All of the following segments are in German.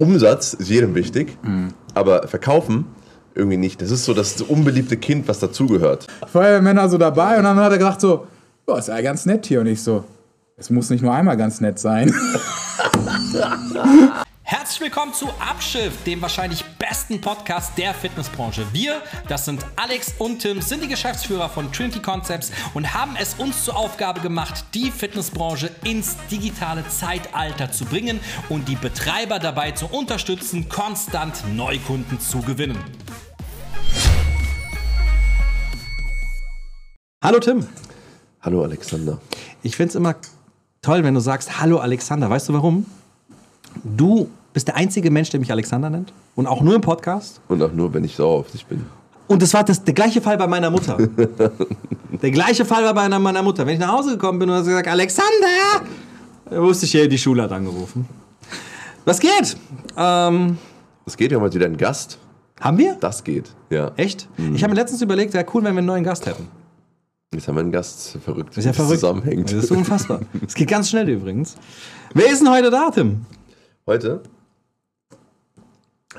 Umsatz ist jedem wichtig, aber verkaufen irgendwie nicht. Das ist so das unbeliebte Kind, was dazugehört. Feuerwehrmänner so dabei und dann hat er gedacht so, ja, ist ja ganz nett hier. Und ich so, es muss nicht nur einmal ganz nett sein. Herzlich willkommen zu Abschiff, dem wahrscheinlich besten Podcast der Fitnessbranche. Wir, das sind Alex und Tim, sind die Geschäftsführer von Trinity Concepts und haben es uns zur Aufgabe gemacht, die Fitnessbranche ins digitale Zeitalter zu bringen und die Betreiber dabei zu unterstützen, konstant Neukunden zu gewinnen. Hallo Tim. Hallo Alexander. Ich finde es immer toll, wenn du sagst Hallo Alexander. Weißt du warum? Du bist der einzige Mensch, der mich Alexander nennt. Und auch nur im Podcast. Und auch nur, wenn ich sauer auf dich bin. Und das war das, der gleiche Fall bei meiner Mutter. der gleiche Fall war bei meiner, meiner Mutter. Wenn ich nach Hause gekommen bin und sie gesagt, Alexander, da wusste ich ja, die Schule hat angerufen. Was geht? Ähm, Es geht ja mal wieder ein Gast. haben wir? Das geht, ja. Echt? Ich habe mir letztens überlegt, wäre cool, wenn wir einen neuen Gast hätten. Jetzt haben wir einen Gast. Verrückt. Das ist ja verrückt. zusammenhängt. Das ist unfassbar. Es geht ganz schnell übrigens. Wer ist denn heute da, Tim? Heute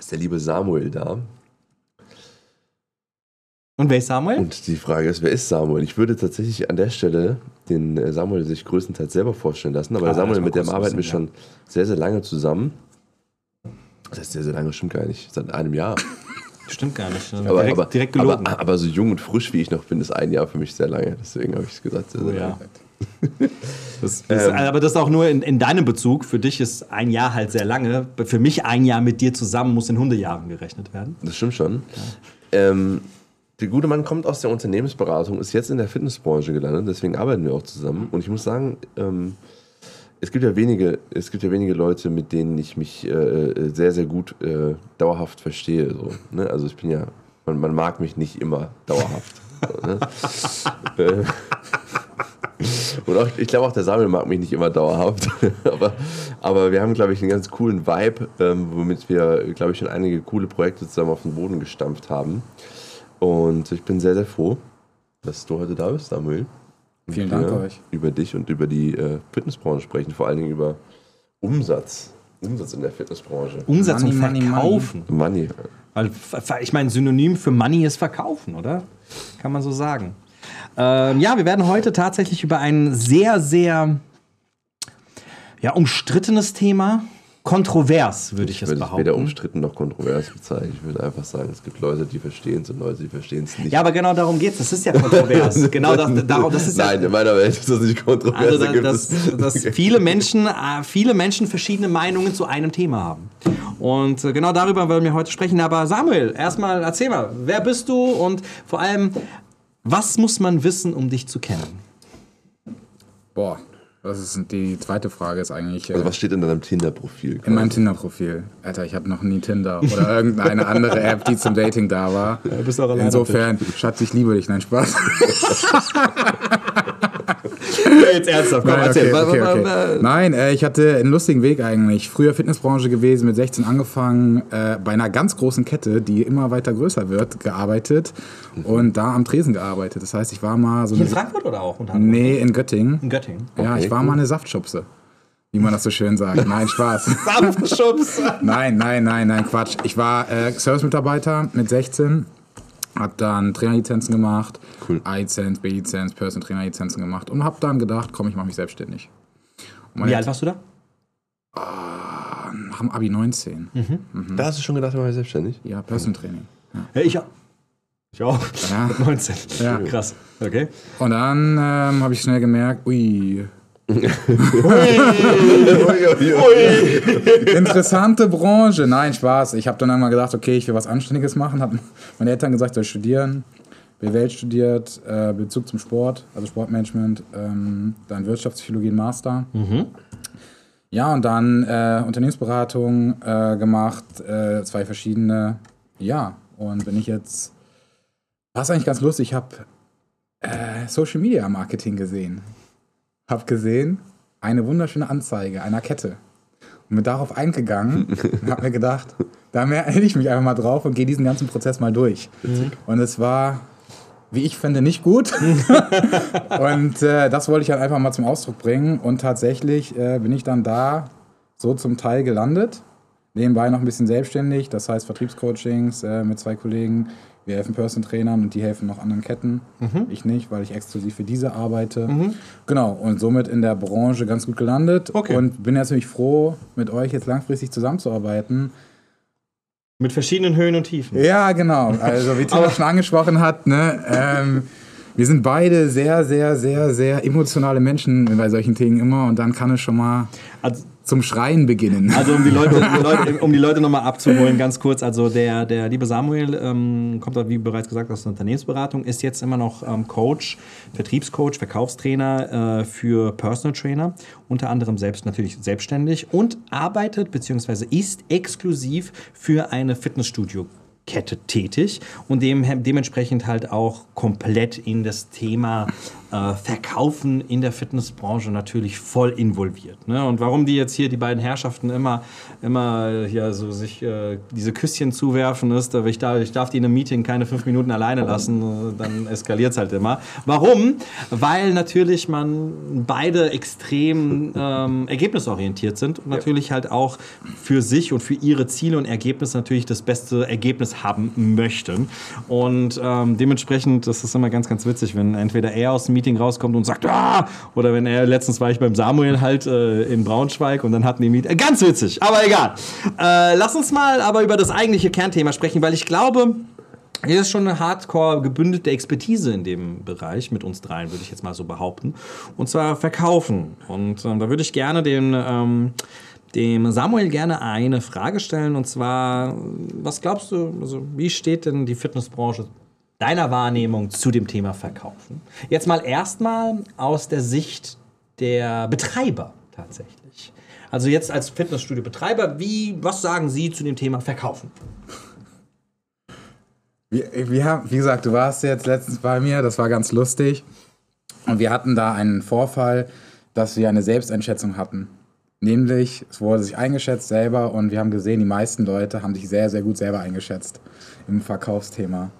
ist der liebe Samuel da. Und wer ist Samuel? Und die Frage ist, wer ist Samuel? Ich würde tatsächlich an der Stelle den äh, Samuel sich größtenteils selber vorstellen lassen, aber Ah, der Samuel, mit dem arbeiten wir wissen, schon sehr, sehr lange zusammen. Das heißt, sehr, sehr lange stimmt gar nicht. Seit einem Jahr. Stimmt gar nicht. Aber, direkt, aber, direkt gelogen. Aber, aber so jung und frisch wie ich noch bin, ist ein Jahr für mich sehr lange. Deswegen habe ich es gesagt. Sehr, sehr Oh ja. Das, das, Ähm. aber das ist auch nur in, in deinem Bezug. Für dich ist ein Jahr halt sehr lange. Für mich ein Jahr mit dir zusammen muss in Hundejahren gerechnet werden. Das stimmt schon. Ähm, der gute Mann kommt aus der Unternehmensberatung, ist jetzt in der Fitnessbranche gelandet, deswegen arbeiten wir auch zusammen. Und ich muss sagen, ähm, es gibt ja wenige, es gibt ja wenige Leute, mit denen ich mich äh, sehr, sehr gut äh, dauerhaft verstehe. So, ne? Also ich bin ja, man, man mag mich nicht immer dauerhaft. so, ne? Und auch, ich glaube auch der Samuel mag mich nicht immer dauerhaft. aber, aber wir haben, glaube ich, einen ganz coolen Vibe, ähm, womit wir, glaube ich, schon einige coole Projekte zusammen auf den Boden gestampft haben. Und ich bin sehr, sehr froh, dass du heute da bist, Samuel. Und Vielen Dank wir euch. Über dich und über die äh, Fitnessbranche sprechen, vor allen Dingen über Umsatz. Umsatz in der Fitnessbranche. Umsatz Money, und money, Verkaufen. Money. Weil, f- ich meine, Synonym für Money ist Verkaufen, oder? Kann man so sagen. Ähm, ja, wir werden heute tatsächlich über ein sehr, sehr ja, umstrittenes Thema, kontrovers, würde ich, Ich es würde es weder behaupten. umstritten noch kontrovers bezeichnen. Ich würde einfach sagen, es gibt Leute, die verstehen es und Leute, die verstehen es nicht. Ja, aber genau darum geht es. Das ist ja kontrovers. genau das, darum, das ist ja, Nein, in meiner Welt ist das nicht kontrovers. Also, Da dass, dass viele, Menschen, äh, viele Menschen verschiedene Meinungen zu einem Thema haben. Und äh, genau darüber wollen wir heute sprechen. Aber Samuel, erstmal erzähl mal, wer bist du und vor allem, was muss man wissen, um dich zu kennen? Boah, das ist die zweite Frage ist eigentlich äh, Also was steht in deinem Tinder-Profil? in meinem Tinder-Profil. Alter, ich habe noch nie Tinder oder irgendeine andere App, die zum Dating da war. bist auch alleine Insofern, Schatz, ich liebe dich. Nein, Spaß. Jetzt ernsthaft, komm, Nein, erzähl. okay, okay, okay. Nein äh, ich hatte einen lustigen Weg eigentlich. Früher Fitnessbranche gewesen, mit 16 angefangen, äh, bei einer ganz großen Kette, die immer weiter größer wird, gearbeitet und da am Tresen gearbeitet. Das heißt, ich war mal so In eine... Frankfurt oder auch? Unter anderem? Nee, in Göttingen. In Göttingen. Ja, ich war cool. mal eine Saftschubse, wie man das so schön sagt. Nein, Spaß. Sanftschubs. Nein, nein, nein, nein, Quatsch. Ich war äh, Service-Mitarbeiter mit 16, hab dann Trainerlizenzen gemacht, Cool. A-Lizenz, B-Lizenz, Person Trainerlizenzen gemacht und hab dann gedacht, komm, ich mache mich selbstständig. Wie alt warst du da? nach dem Abi 19. Da hast du schon gedacht, du warst selbstständig? Ja, Person Training. Ja, ich auch. Ich auch. Ja. Mit 19. Ja. Krass. Okay. Und dann ähm, habe ich schnell gemerkt, ui, interessante Branche. Nein, Spaß. Ich habe dann einmal gedacht, okay, ich will was Anständiges machen. Hab meine Eltern gesagt, soll ich studieren. BWL studiert, äh, Bezug zum Sport, also Sportmanagement, ähm, dann Wirtschaftspsychologie Master. Ja, und dann äh, Unternehmensberatung äh, gemacht, äh, zwei verschiedene. Ja, und bin ich jetzt, war es eigentlich ganz lustig, ich habe äh, Social Media Marketing gesehen. Hab gesehen, eine wunderschöne Anzeige einer Kette. Und bin darauf eingegangen und hab mir gedacht, da melde ich mich einfach mal drauf und gehe diesen ganzen Prozess mal durch. Und es war, wie ich finde, nicht gut. und äh, das wollte ich halt einfach mal zum Ausdruck bringen. Und tatsächlich äh, bin ich dann da so zum Teil gelandet. nebenbei noch ein bisschen selbstständig, das heißt Vertriebscoachings äh, mit zwei Kollegen. Wir helfen Person-Trainern und die helfen noch anderen Ketten. Mhm. Ich nicht, weil ich exklusiv für diese arbeite. Genau, und somit in der Branche ganz gut gelandet. Okay. Und bin jetzt natürlich froh, mit euch jetzt langfristig zusammenzuarbeiten. Mit verschiedenen Höhen und Tiefen. Ja, genau. Also wie Tim schon angesprochen hat, ne, ähm, wir sind beide sehr, sehr, sehr, sehr emotionale Menschen bei solchen Dingen immer und dann kann es schon mal Also, zum Schreien beginnen. Also um die Leute, die Leute, um die Leute nochmal abzuholen, ganz kurz. Also der, der liebe Samuel ähm, kommt, wie bereits gesagt, aus der Unternehmensberatung, ist jetzt immer noch ähm, Coach, Vertriebscoach, Verkaufstrainer äh, für Personal Trainer, unter anderem selbst natürlich selbstständig und arbeitet bzw. ist exklusiv für eine Fitnessstudio. Kette tätig und dem, dementsprechend halt auch komplett in das Thema äh, Verkaufen in der Fitnessbranche natürlich voll involviert. Ne? Und warum die jetzt hier, die beiden Herrschaften, immer, immer hier so sich äh, diese Küsschen zuwerfen, ist, äh, ich darf, ich darf die in einem Meeting keine fünf Minuten alleine lassen, äh, dann eskaliert es halt immer. Warum? Weil natürlich man beide extrem ähm, ergebnisorientiert sind und natürlich halt auch für sich und für ihre Ziele und Ergebnisse natürlich das beste Ergebnis haben möchten. Und ähm, dementsprechend, das ist immer ganz, ganz witzig, wenn entweder er aus dem Meeting rauskommt und sagt, ah! oder wenn er, letztens war ich beim Samuel halt äh, in Braunschweig und dann hatten die Meeting, ganz witzig, aber egal. Äh, lass uns mal aber über das eigentliche Kernthema sprechen, weil ich glaube, hier ist schon eine hardcore gebündelte Expertise in dem Bereich mit uns dreien, würde ich jetzt mal so behaupten. Und zwar verkaufen. Und ähm, da würde ich gerne den, ähm, dem Samuel gerne eine Frage stellen. Und zwar, was glaubst du, also wie steht denn die Fitnessbranche deiner Wahrnehmung zu dem Thema Verkaufen? Jetzt mal erstmal aus der Sicht der Betreiber tatsächlich. Also jetzt als Fitnessstudio-Betreiber, wie, was sagen Sie zu dem Thema Verkaufen? Wir, wir haben, wie gesagt, du warst jetzt letztens bei mir, das war ganz lustig. Und wir hatten da einen Vorfall, dass wir eine Selbsteinschätzung hatten. Nämlich, es wurde sich eingeschätzt selber und wir haben gesehen, die meisten Leute haben sich sehr, sehr gut selber eingeschätzt im Verkaufsthema.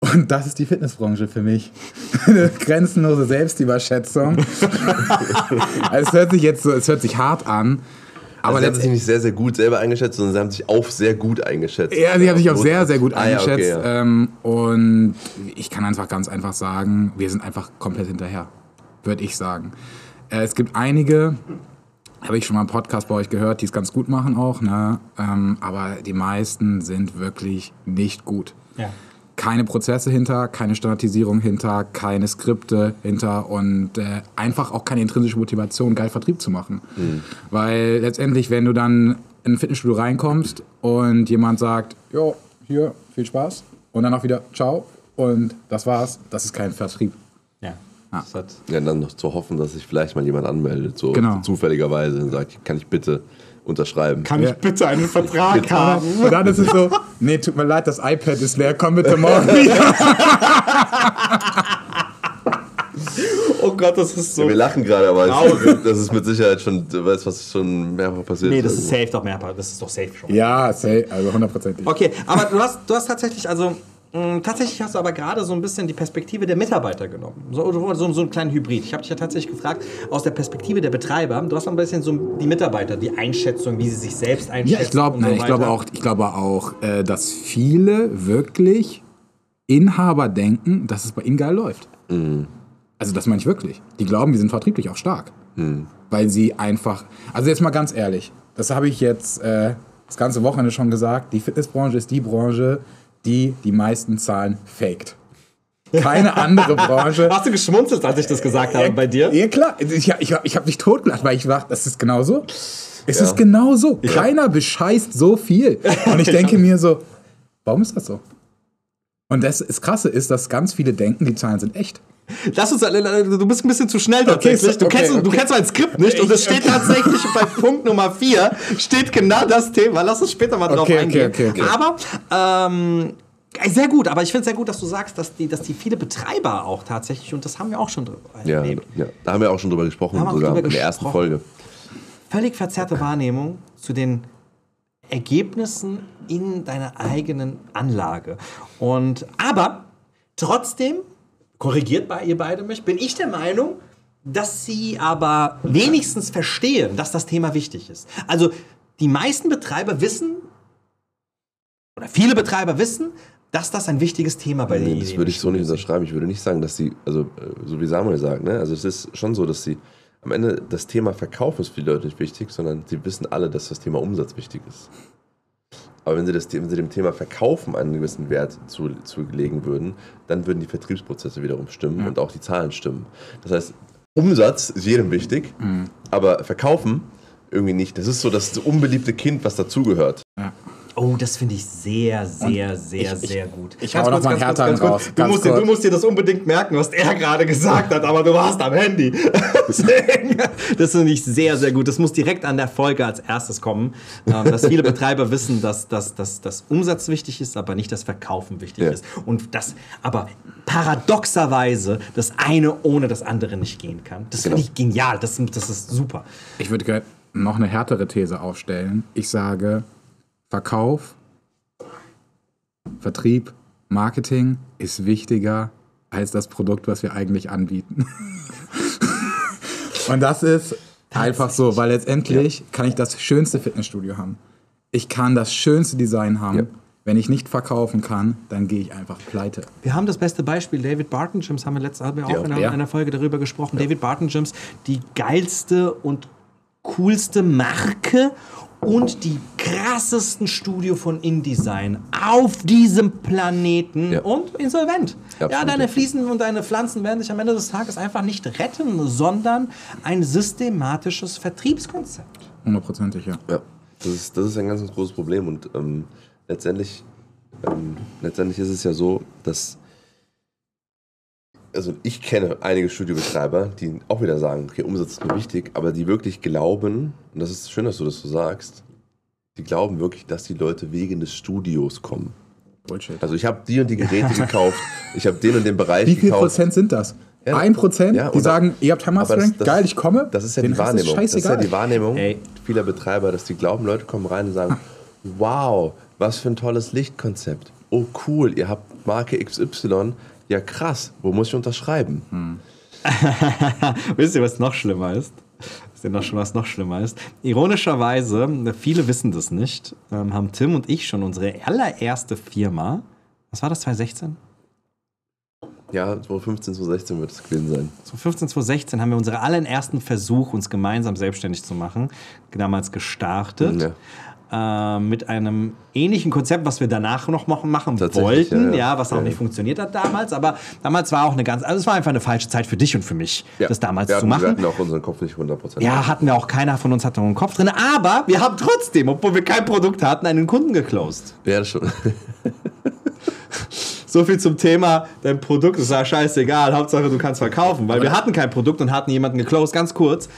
Und das ist die Fitnessbranche für mich. Eine grenzenlose Selbstüberschätzung. also es hört sich jetzt so, es hört sich hart an. Aber Aber sie haben sich nicht sehr, sehr gut selber eingeschätzt, sondern sie haben sich auf sehr gut eingeschätzt. Ja, sie haben sich auch sehr, sehr gut Ah, ja, eingeschätzt. okay, ja. ähm, und ich kann einfach ganz einfach sagen, wir sind einfach komplett hinterher, würde ich sagen. Äh, es gibt einige, habe ich schon mal im Podcast bei euch gehört, die es ganz gut machen auch, ne? ähm, aber die meisten sind wirklich nicht gut. Ja. Keine Prozesse hinter, keine Standardisierung hinter, keine Skripte hinter und äh, einfach auch keine intrinsische Motivation, geil Vertrieb zu machen. Weil letztendlich, wenn du dann in ein Fitnessstudio reinkommst und jemand sagt, jo, hier, viel Spaß und dann auch wieder, ciao und das war's, das ist kein Vertrieb. Ja. Ja, dann noch zu hoffen, dass sich vielleicht mal jemand anmeldet, so Genau. zufälligerweise und sagt, kann ich bitte unterschreiben. Kann Ja. ich bitte einen Vertrag Und dann, und dann ist es so, nee, tut mir leid, das iPad ist leer, komm bitte morgen wieder. Oh Gott, das ist so. Ja, wir lachen gerade, aber es, das ist mit Sicherheit schon, du weißt, was schon mehrfach passiert Nee, das ist. ist safe doch mehr. Das ist doch safe schon. Ja, say, also hundertprozentig. Okay, aber du hast, du hast tatsächlich, also tatsächlich hast du aber gerade so ein bisschen die Perspektive der Mitarbeiter genommen. So, so, so einen kleinen Hybrid. Ich habe dich ja tatsächlich gefragt, aus der Perspektive der Betreiber, du hast ein bisschen so die Mitarbeiter, die Einschätzung, wie sie sich selbst einschätzen. Ja, ich glaube, und so ich glaube auch, ich glaube auch, äh, dass viele wirklich Inhaber denken, dass es bei ihnen geil läuft. Also das meine ich wirklich. Die glauben, die sind vertrieblich auch stark, weil sie einfach. Also jetzt mal ganz ehrlich, das habe ich jetzt äh, das ganze Wochenende schon gesagt. Die Fitnessbranche ist die Branche, die die meisten Zahlen faked. Keine andere Branche. Hast du geschmunzelt, als ich das gesagt habe bei dir? Ja, klar. Ich, ich, ich habe mich totgelacht, weil ich dachte, das ist genau so. Es Ja. ist genau so. Keiner bescheißt so viel. Und ich denke mir so, warum ist das so? Und das, das Krasse ist, dass ganz viele denken, die Zahlen sind echt. Lass uns, du bist ein bisschen zu schnell tatsächlich. so- du, okay, kennst, du okay. kennst mein Skript nicht und es steht tatsächlich bei Punkt Nummer 4 steht genau das Thema. Lass uns später mal drauf Okay, okay, eingehen. okay, okay. Aber ähm, sehr gut, aber ich finde es sehr gut, dass du sagst, dass die, dass die viele Betreiber auch tatsächlich, und das haben wir auch schon drüber Ja, erlebt, ja, da haben wir auch schon drüber gesprochen, sogar drüber in der ersten gesprochen. Folge. völlig verzerrte Wahrnehmung zu den Ergebnissen in deiner eigenen Anlage. Und aber trotzdem, korrigiert bei ihr beide mich, bin ich der Meinung, dass sie aber wenigstens verstehen, dass das Thema wichtig ist. Also die meisten Betreiber wissen, oder viele Betreiber wissen, dass das ein wichtiges Thema bei Nee, denen das würde ich so nicht ist. unterschreiben. Ich würde nicht sagen, dass sie, also äh, so wie Samuel sagt, ne? also es ist schon so, dass sie am Ende das Thema Verkauf ist für die Leute nicht wichtig, sondern sie wissen alle, dass das Thema Umsatz wichtig ist. Aber wenn sie, das, wenn sie dem Thema Verkaufen einen gewissen Wert zu, zulegen würden, dann würden die Vertriebsprozesse wiederum stimmen und auch die Zahlen stimmen. Das heißt, Umsatz ist jedem wichtig, aber Verkaufen irgendwie nicht. Das ist so das unbeliebte Kind, was dazugehört. Oh, das finde ich sehr, sehr, sehr, sehr gut. ich hau noch mal einen härteren raus. Du Ganz musst, dir, du musst dir das unbedingt merken, was er gerade gesagt hat, aber du warst am Handy. Das finde ich sehr, sehr gut. Das muss direkt an der Folge als erstes kommen, ähm, dass viele Betreiber wissen, dass, dass, dass, dass Umsatz wichtig ist, aber nicht das Verkaufen wichtig Ja. ist. Und das aber paradoxerweise das eine ohne das andere nicht gehen kann. Das finde Genau. ich genial. Das, das ist super. Ich würde gerne noch eine härtere These aufstellen. Ich sage, Verkauf, Vertrieb, Marketing ist wichtiger als das Produkt, was wir eigentlich anbieten. Und das ist einfach so, weil letztendlich kann ich das schönste Fitnessstudio haben. Ich kann das schönste Design haben. Ja. Wenn ich nicht verkaufen kann, dann gehe ich einfach pleite. Wir haben das beste Beispiel, David Barton Gyms, haben wir letztes haben wir auch Ja. in einer, Ja. einer Folge darüber gesprochen. David Barton Gyms, die geilste und coolste Marke und die krassesten Studio von InDesign auf diesem Planeten Ja. und insolvent. Ja, Ja, deine Fliesen und deine Pflanzen werden sich am Ende des Tages einfach nicht retten, sondern ein systematisches Vertriebskonzept. Hundertprozentig, ja. Ja, das ist, das ist ein ganz, ganz großes Problem und ähm, letztendlich, ähm, letztendlich ist es ja so, dass also ich kenne einige Studiobetreiber, die auch wieder sagen, okay, Umsatz ist mir wichtig, aber die wirklich glauben, und das ist schön, dass du das so sagst, die glauben wirklich, dass die Leute wegen des Studios kommen. Bullshit. Also ich habe die und die Geräte gekauft, ich habe den und den Bereich Wie viel gekauft. Prozent sind das? Ja. Ein Prozent, Ja, die sagen, ihr habt Hammer Strength, geil, ich komme. Das ist ja Den die Wahrnehmung. das ist ja die Wahrnehmung Ey. vieler Betreiber, dass die glauben, Leute kommen rein und sagen, wow, was für ein tolles Lichtkonzept. Oh cool, ihr habt Marke XY. Ja krass, wo muss ich unterschreiben? Hm. Wisst ihr, was noch schlimmer ist? Wisst ihr noch, was noch schlimmer ist? Ironischerweise, viele wissen das nicht, ähm, haben Tim und ich schon unsere allererste Firma, was war das, 2016? Ja, 2015, 2016 wird es gewesen sein. 2015, 2016 haben wir unseren allerersten Versuch, uns gemeinsam selbstständig zu machen, damals gestartet. Ja. Ähm, mit einem ähnlichen Konzept, was wir danach noch machen, machen wollten, ja, ja, was auch nicht funktioniert hat damals, aber damals war auch eine ganz, also es war einfach eine falsche Zeit für dich und für mich, das damals wir zu hatten, Wir machen. hatten auch unseren Kopf nicht 100%. Ja, hatten wir auch, keiner von uns hatte noch einen Kopf drin, aber wir haben trotzdem, obwohl wir kein Produkt hatten, einen Kunden geclosed. Ja, schon. So viel zum Thema, dein Produkt ist ja scheißegal, Hauptsache du kannst verkaufen, weil wir hatten kein Produkt und hatten jemanden geclosed, ganz kurz.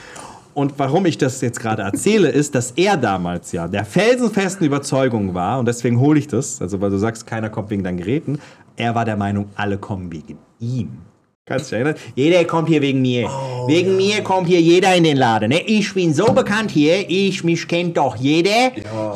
Und warum ich das jetzt gerade erzähle, ist, dass er damals ja der felsenfesten Überzeugung war, und deswegen hole ich das, also weil du sagst, keiner kommt wegen deinen Geräten, er war der Meinung, alle kommen wegen ihm. Kannst du dich erinnern? Jeder kommt hier wegen mir. wegen mir kommt hier jeder in den Laden. Ne? Ich bin so bekannt hier, ich, mich kennt doch jeder.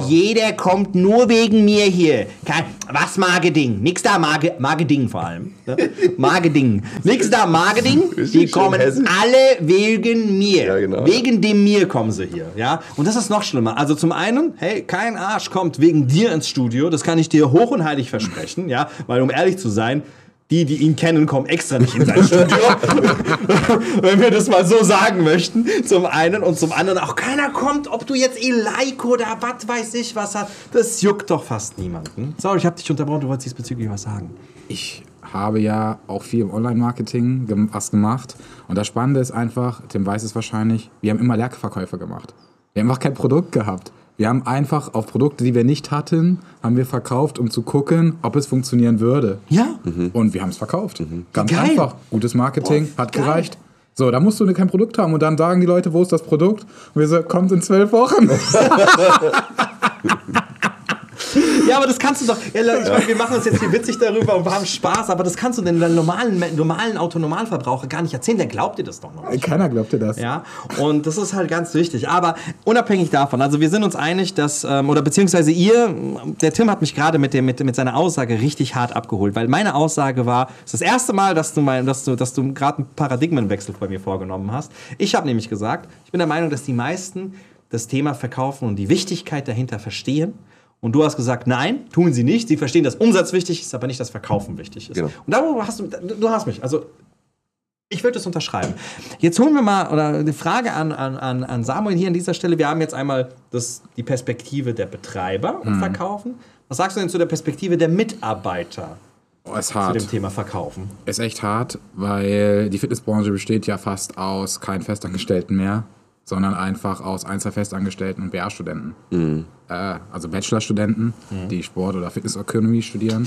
Jeder kommt nur wegen mir hier. Kein, was Marketing? Nix da Marke, Marketing vor allem. Ne? Marketing. Nix da Marketing. Die kommen alle wegen mir. Ja, genau. Wegen dem mir kommen sie hier. Ja? Und das ist noch schlimmer. Also zum einen, hey, kein Arsch kommt wegen dir ins Studio. Das kann ich dir hoch und heilig versprechen. Ja? Weil um ehrlich zu sein, die, die ihn kennen, kommen extra nicht in sein Studio. Wenn wir das mal so sagen möchten. Zum einen und zum anderen auch keiner kommt, ob du jetzt Eleiko oder was weiß ich was hast. Das juckt doch fast niemanden. Sorry, ich habe dich unterbrochen, du wolltest diesbezüglich was sagen. Ich habe ja auch viel im Online-Marketing was gemacht. Und das Spannende ist einfach, Tim weiß es wahrscheinlich, wir haben immer Leerverkäufe gemacht. Wir haben einfach kein Produkt gehabt. Wir haben einfach auf Produkte, die wir nicht hatten, haben wir verkauft, um zu gucken, ob es funktionieren würde. Ja. Und wir haben es verkauft. Ganz Geil. einfach. Gutes Marketing, Boah, hat geil. gereicht. So, da musst du kein Produkt haben und dann sagen die Leute, wo ist das Produkt? Und wir so, kommt in zwölf Wochen. Ja, aber das kannst du doch. Ja, ich meine, wir machen uns jetzt hier witzig darüber und haben Spaß, aber das kannst du den normalen, normalen Autonormalverbraucher gar nicht erzählen. Der glaubt dir das doch noch nicht. Keiner glaubt dir das. Ja, und das ist halt ganz wichtig. Aber unabhängig davon, also wir sind uns einig, dass, ähm, oder beziehungsweise ihr, der Tim hat mich gerade mit, dem- mit, mit seiner Aussage richtig hart abgeholt, weil meine Aussage war, es ist das erste Mal, dass du, mein, dass du, dass du gerade einen Paradigmenwechsel bei mir vorgenommen hast. Ich habe nämlich gesagt, ich bin der Meinung, dass die meisten das Thema Verkaufen und die Wichtigkeit dahinter verstehen. Und du hast gesagt, nein, tun sie nicht. Sie verstehen, dass Umsatz wichtig ist, aber nicht, dass Verkaufen wichtig ist. Genau. Und darüber hast du, du hast mich. Also ich würde es unterschreiben. Jetzt holen wir mal, oder eine Frage an, an, an Samuel hier an dieser Stelle. Wir haben jetzt einmal das, die Perspektive der Betreiber und Verkaufen. Was sagst du denn zu der Perspektive der Mitarbeiter Oh, ist zu hart. dem Thema Verkaufen? Ist echt hart, weil die Fitnessbranche besteht ja fast aus keinen Festangestellten mehr, sondern einfach aus Einzelfestangestellten und BA-Studenten. Äh, also Bachelorstudenten, die Sport- oder Fitnessökonomie studieren,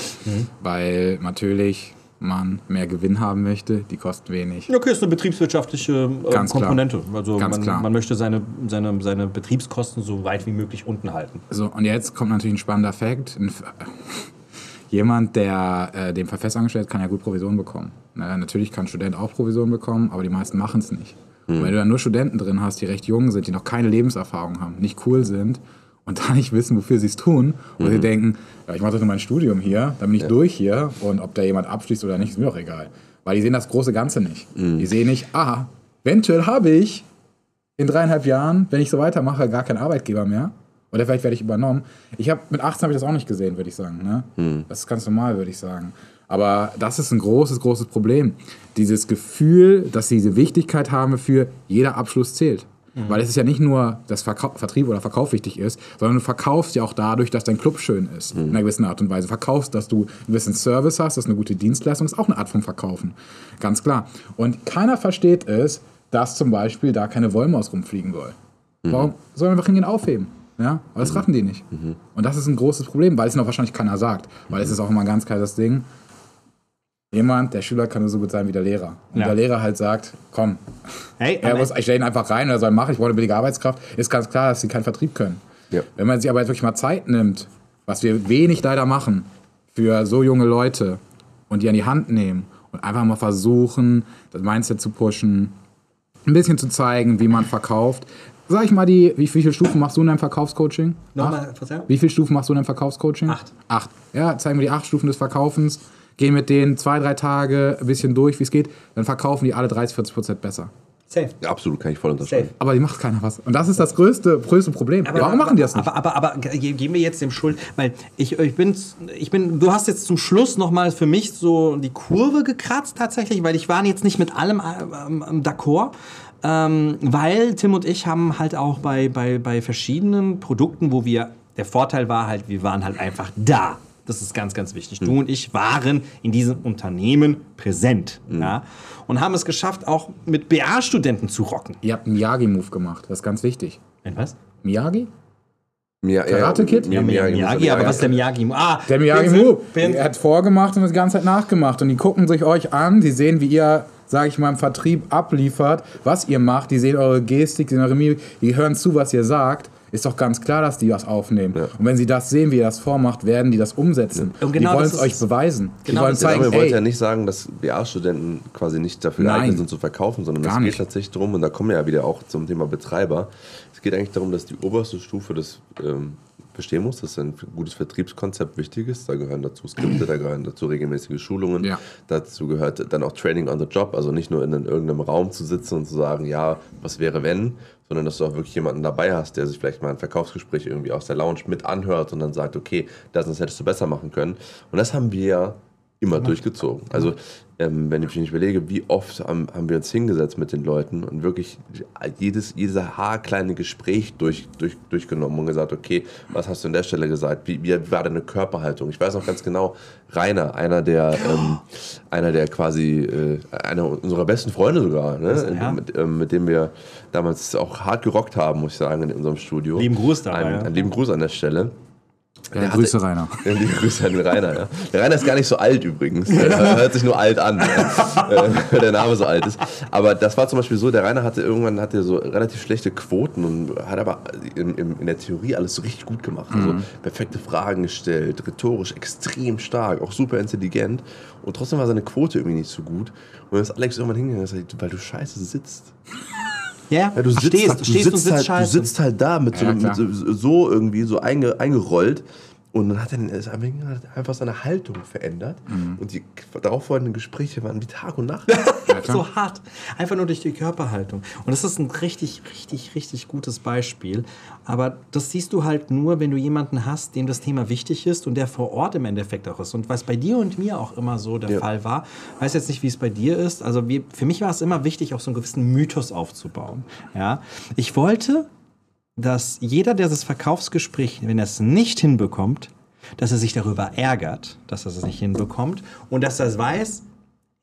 weil natürlich man mehr Gewinn haben möchte, die kosten wenig. Okay, ist eine betriebswirtschaftliche äh, Ganz klar. Komponente. Also Ganz man, klar. man möchte seine, seine, seine Betriebskosten so weit wie möglich unten halten. So, und jetzt kommt natürlich ein spannender Fakt. Jemand, der äh, dem festangestellt ist, kann ja gut Provision bekommen. Na, natürlich kann ein Student auch Provision bekommen, aber die meisten machen es nicht. Und wenn du dann nur Studenten drin hast, die recht jung sind, die noch keine Lebenserfahrung haben, nicht cool sind und da nicht wissen, wofür sie es tun, und sie denken, ja, ich mache doch nur mein Studium hier, dann bin ich durch hier und ob da jemand abschließt oder nicht, ist mir auch egal. Weil die sehen das große Ganze nicht. Die sehen nicht, ah, eventuell habe ich in dreieinhalb Jahren, wenn ich so weitermache, gar kein Arbeitgeber mehr. Oder vielleicht werde ich übernommen. Ich habe mit 18 habe ich das auch nicht gesehen, würde ich sagen. Ne? Das ist ganz normal, würde ich sagen. Aber das ist ein großes, großes Problem. Dieses Gefühl, dass sie diese Wichtigkeit haben für jeder Abschluss zählt. Weil es ist ja nicht nur, dass Verkau Vertrieb oder Verkauf wichtig ist, sondern du verkaufst ja auch dadurch, dass dein Club schön ist. In einer gewissen Art und Weise. Verkaufst, dass du einen gewissen Service hast, dass eine gute Dienstleistung ist, auch eine Art von Verkaufen. Ganz klar. Und keiner versteht es, dass zum Beispiel da keine Wollmaus rumfliegen soll. Warum soll man einfach hingehen aufheben? Ja, aber das raffen die nicht. Und das ist ein großes Problem, weil es noch wahrscheinlich keiner sagt. Weil es ist auch immer ein ganz kaltes Ding. Jemand, der Schüler kann nur so gut sein wie der Lehrer. Und Ja. der Lehrer halt sagt, komm, Hey, er muss, ich stelle ihn einfach rein, er soll machen, ich wollte billige Arbeitskraft. Ist ganz klar, dass sie keinen Vertrieb können. Ja. Wenn man sich aber jetzt wirklich mal Zeit nimmt, was wir wenig leider machen, für so junge Leute und die an die Hand nehmen und einfach mal versuchen, das Mindset zu pushen, ein bisschen zu zeigen, wie man verkauft. Sag ich mal, die, wie, wie viele Stufen machst du in deinem Verkaufscoaching? Nochmal? Wie viele Stufen machst du in deinem Verkaufscoaching? Acht. Acht. Ja, zeigen wir die acht Stufen des Verkaufens, gehen mit denen zwei, drei Tage ein bisschen durch, wie es geht, dann verkaufen die alle 30, 40 Prozent besser. Safe. Ja, absolut, kann ich voll unterschreiben. Safe. Aber die macht keiner was. Und das ist das größte, größte Problem. Warum machen die das nicht? Aber, aber, aber ge- geben wir jetzt dem Schuld, weil ich, ich, bin, ich bin, du hast jetzt zum Schluss nochmal für mich so die Kurve gekratzt tatsächlich, weil ich war jetzt nicht mit allem ähm, d'accord. Ähm, weil Tim und ich haben halt auch bei, bei, bei verschiedenen Produkten, wo wir, der Vorteil war halt, wir waren halt einfach da. Das ist ganz, ganz wichtig. Du und ich waren in diesem Unternehmen präsent. Ja? Und haben es geschafft, auch mit BA-Studenten zu rocken. Ihr habt einen Miyagi-Move gemacht. Das ist ganz wichtig. Ein was? Miyagi? Mia- Karate Kid? Ja, Miyagi, Miyagi, aber was ist der Miyagi? Ah, Der Miyagi-Move. Vincent. Er hat vorgemacht und das die ganze Zeit nachgemacht. Und die gucken sich euch an, die sehen, wie ihr, sage ich mal, im Vertrieb abliefert, was ihr macht. Die sehen eure Gestik, die sehen eure Mimik, die hören zu, was ihr sagt. Ist doch ganz klar, dass die was aufnehmen. Und wenn sie das sehen, wie ihr das vormacht, werden die das umsetzen. Und genau die wollen es euch beweisen. die Genau wollen ist- Der zeigen, Name wollte ja nicht sagen, dass BA-Studenten quasi nicht dafür Nein. geeignet sind zu verkaufen, sondern es geht tatsächlich darum, und da kommen wir ja wieder auch zum Thema Betreiber, es geht eigentlich darum, dass die oberste Stufe des ähm, bestehen muss, dass ein gutes Vertriebskonzept wichtig ist. Da gehören dazu Skripte, da gehören dazu regelmäßige Schulungen, Ja. dazu gehört dann auch Training on the Job, also nicht nur in irgendeinem Raum zu sitzen und zu sagen, ja, was wäre wenn, sondern dass du auch wirklich jemanden dabei hast, der sich vielleicht mal ein Verkaufsgespräch irgendwie aus der Lounge mit anhört und dann sagt, okay, das hättest du besser machen können. Und das haben wir immer durchgezogen. Also ähm, wenn ich mich überlege, wie oft haben, haben wir uns hingesetzt mit den Leuten und wirklich jedes, jedes haarkleine Gespräch durch, durch, durchgenommen und gesagt, okay, was hast du an der Stelle gesagt? Wie, wie war deine Körperhaltung? Ich weiß noch ganz genau, Rainer, einer der, ähm, einer der quasi, äh, einer unserer besten Freunde sogar, ne? ja. mit, ähm, mit dem wir damals auch hart gerockt haben, muss ich sagen, in unserem Studio. Lieben Gruß dabei, Ein, ja. einen lieben Gruß an der Stelle. Ja, der Grüße, hatte- Rainer. ja, liebe Grüße an den Rainer. Ja. Der Rainer ist gar nicht so alt übrigens. Er hört sich nur alt an, äh, weil der Name so alt ist. Aber das war zum Beispiel so, der Rainer hatte irgendwann hatte so relativ schlechte Quoten und hat aber in, in, in der Theorie alles so richtig gut gemacht. Also perfekte Fragen gestellt, rhetorisch extrem stark, auch super intelligent. Und trotzdem war seine Quote irgendwie nicht so gut. Und dann ist Alex irgendwann hingegangen und gesagt, weil du scheiße sitzt. Ja, Ja, du sitzt, stehst, halt, du stehst sitzt, und sitzt halt, du sitzt halt da mit so, Ja, mit so, so irgendwie so einge, eingerollt Und dann hat er ist einfach seine Haltung verändert. Mhm. Und die darauffolgenden Gespräche waren wie Tag und Nacht. so hart. Einfach nur durch die Körperhaltung. Und das ist ein richtig, richtig, richtig gutes Beispiel. Aber das siehst du halt nur, wenn du jemanden hast, dem das Thema wichtig ist und der vor Ort im Endeffekt auch ist. Und was bei dir und mir auch immer so der Ja. Fall war, weiß jetzt nicht, wie es bei dir ist. Also wie, für mich war es immer wichtig, auch so einen gewissen Mythos aufzubauen. Ja? Ich wollte, dass jeder, der das Verkaufsgespräch, wenn er es nicht hinbekommt, dass er sich darüber ärgert, dass er es nicht hinbekommt und dass er weiß,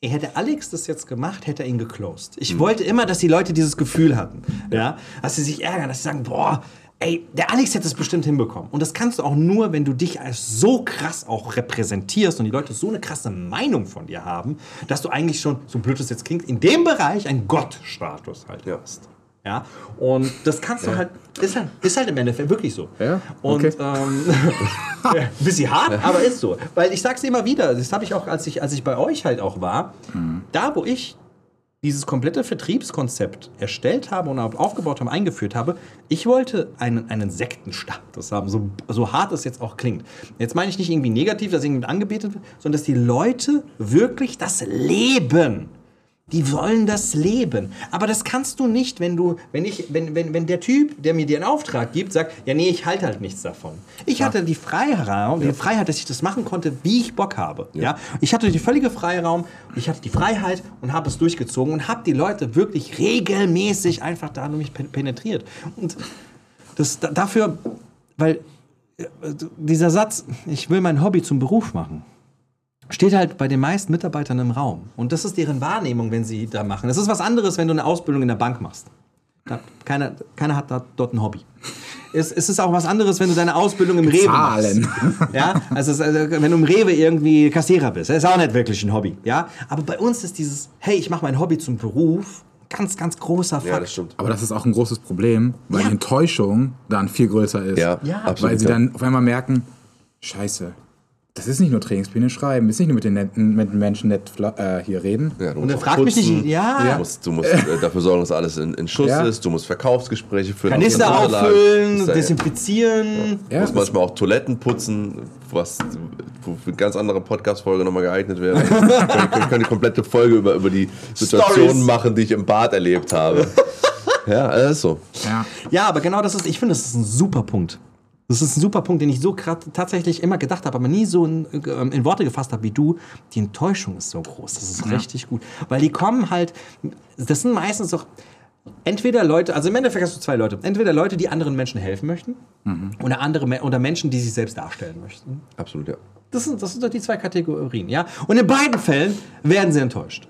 er hätte Alex das jetzt gemacht, hätte er ihn geclosed. Ich wollte immer, dass die Leute dieses Gefühl hatten, ja, dass sie sich ärgern, dass sie sagen, boah, ey, der Alex hätte es bestimmt hinbekommen. Und das kannst du auch nur, wenn du dich als so krass auch repräsentierst und die Leute so eine krasse Meinung von dir haben, dass du eigentlich schon, so blöd es jetzt klingt, in dem Bereich einen Gottstatus halt Ja. hast. Ja, und das kannst du halt, ist halt, ist halt im Endeffekt wirklich so. Ja, Und okay. ähm, ja, ein bisschen hart, aber ist so. Weil ich sag's immer wieder, das habe ich auch, als ich, als ich bei euch halt auch war, da wo ich dieses komplette Vertriebskonzept erstellt habe und aufgebaut habe, eingeführt habe, ich wollte einen, einen Sektenstatus haben, so, so hart es jetzt auch klingt. Jetzt meine ich nicht irgendwie negativ, dass irgendjemand angebetet wird, sondern dass die Leute wirklich das leben. Die wollen das Leben. Aber das kannst du nicht, wenn du, wenn ich, wenn, wenn, wenn der Typ, der mir dir einen Auftrag gibt, sagt, ja, nee, ich halte halt nichts davon. Ich hatte die Freiraum, die Freiheit, dass ich das machen konnte, wie ich Bock habe. Ja. Ich hatte die völlige Freiraum, ich hatte die Freiheit und habe es durchgezogen und habe die Leute wirklich regelmäßig einfach da mich pen- penetriert. Und das da, dafür, weil äh, dieser Satz, ich will mein Hobby zum Beruf machen steht halt bei den meisten Mitarbeitern im Raum. Und das ist deren Wahrnehmung, wenn sie da machen. Das ist was anderes, wenn du eine Ausbildung in der Bank machst. Da, keiner, keiner hat da, dort ein Hobby. Es, es ist auch was anderes, wenn du deine Ausbildung im Rewe Zahlen. machst. Ja, also, es, also wenn du im Rewe irgendwie Kassierer bist, das ist auch nicht wirklich ein Hobby. Ja, aber bei uns ist dieses, hey, ich mache mein Hobby zum Beruf, ganz, ganz großer Fakt. Ja, das stimmt. Aber das ist auch ein großes Problem, weil Ja. die Enttäuschung dann viel größer ist. Ja, Ja. absolut. Weil sie ja. dann auf einmal merken, scheiße, das ist nicht nur Trainingspläne schreiben, ist nicht nur mit den, netten, mit den Menschen nett äh, hier reden. Ja, du Und musst dann fragt mich nicht, ja, Du musst, du musst äh, dafür sorgen, dass alles in, in Schuss Ja. ist. Du musst Verkaufsgespräche führen. Kanister auffüllen, desinfizieren. Du Ja, musst manchmal auch Toiletten putzen, was für ganz andere Podcast-Folge nochmal geeignet wäre. Ich könnte könnt die komplette Folge über, über die Situationen machen, die ich im Bad erlebt habe. Ja, das ist so. ja. Ja, aber genau das ist, ich finde, das ist ein super Punkt. Das ist ein super Punkt, den ich so tatsächlich immer gedacht habe, aber nie so in, ähm, in Worte gefasst habe wie du. Die Enttäuschung ist so groß. Das ist richtig gut. Weil die kommen halt, das sind meistens doch entweder Leute, also im Endeffekt hast du zwei Leute. Entweder Leute, die anderen Menschen helfen möchten oder, andere, oder Menschen, die sich selbst darstellen möchten. Absolut, ja. Das sind, das sind doch die zwei Kategorien, ja? Und in beiden Fällen werden sie enttäuscht.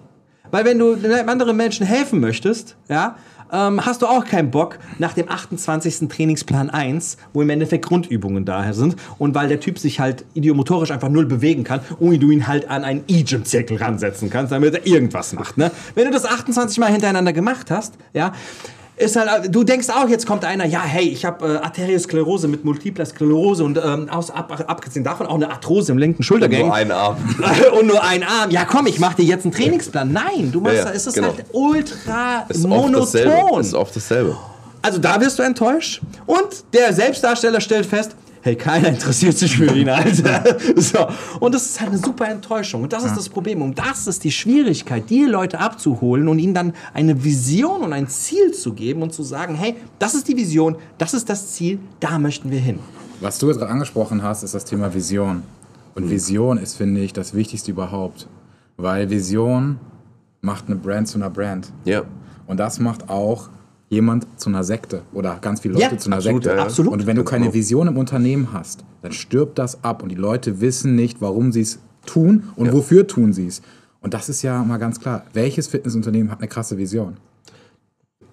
Weil wenn du anderen Menschen helfen möchtest, ja, ähm, hast du auch keinen Bock nach dem 28. Trainingsplan 1, wo im Endeffekt Grundübungen daher sind und weil der Typ sich halt idiomotorisch einfach null bewegen kann und du ihn halt an einen E-Gym-Zirkel ransetzen kannst, damit er irgendwas macht. Ne? Wenn du das 28 Mal hintereinander gemacht hast, ja, ist halt, du denkst auch, jetzt kommt einer, ja, hey, ich habe äh, Arteriosklerose mit Multipler Sklerose und ähm, aus, ab, abgesehen davon auch eine Arthrose im linken Schultergang. Nur einen Arm. und nur ein Arm. Ja, komm, ich mach dir jetzt einen Trainingsplan. Nein, du machst Ja, ja, es ist genau. halt ultra Ist oft monoton. Ist oft dasselbe. Also da wirst du enttäuscht. Und der Selbstdarsteller stellt fest, hey, keiner interessiert sich für ihn, Alter. So. Und das ist halt eine super Enttäuschung. Und das ist das Problem. Und das ist die Schwierigkeit, die Leute abzuholen und ihnen dann eine Vision und ein Ziel zu geben und zu sagen, hey, das ist die Vision, das ist das Ziel, da möchten wir hin. Was du jetzt gerade angesprochen hast, ist das Thema Vision. Und Vision ist, finde ich, das Wichtigste überhaupt. Weil Vision macht eine Brand zu einer Brand. Ja. Und das macht auch jemand zu einer Sekte oder ganz viele Leute Ja, zu einer absolut, Sekte. ja, ja. Absolut. Und wenn du keine genau. Vision im Unternehmen hast, dann stirbt das ab und die Leute wissen nicht, warum sie es tun und wofür tun sie es. Und das ist ja mal ganz klar. Welches Fitnessunternehmen hat eine krasse Vision?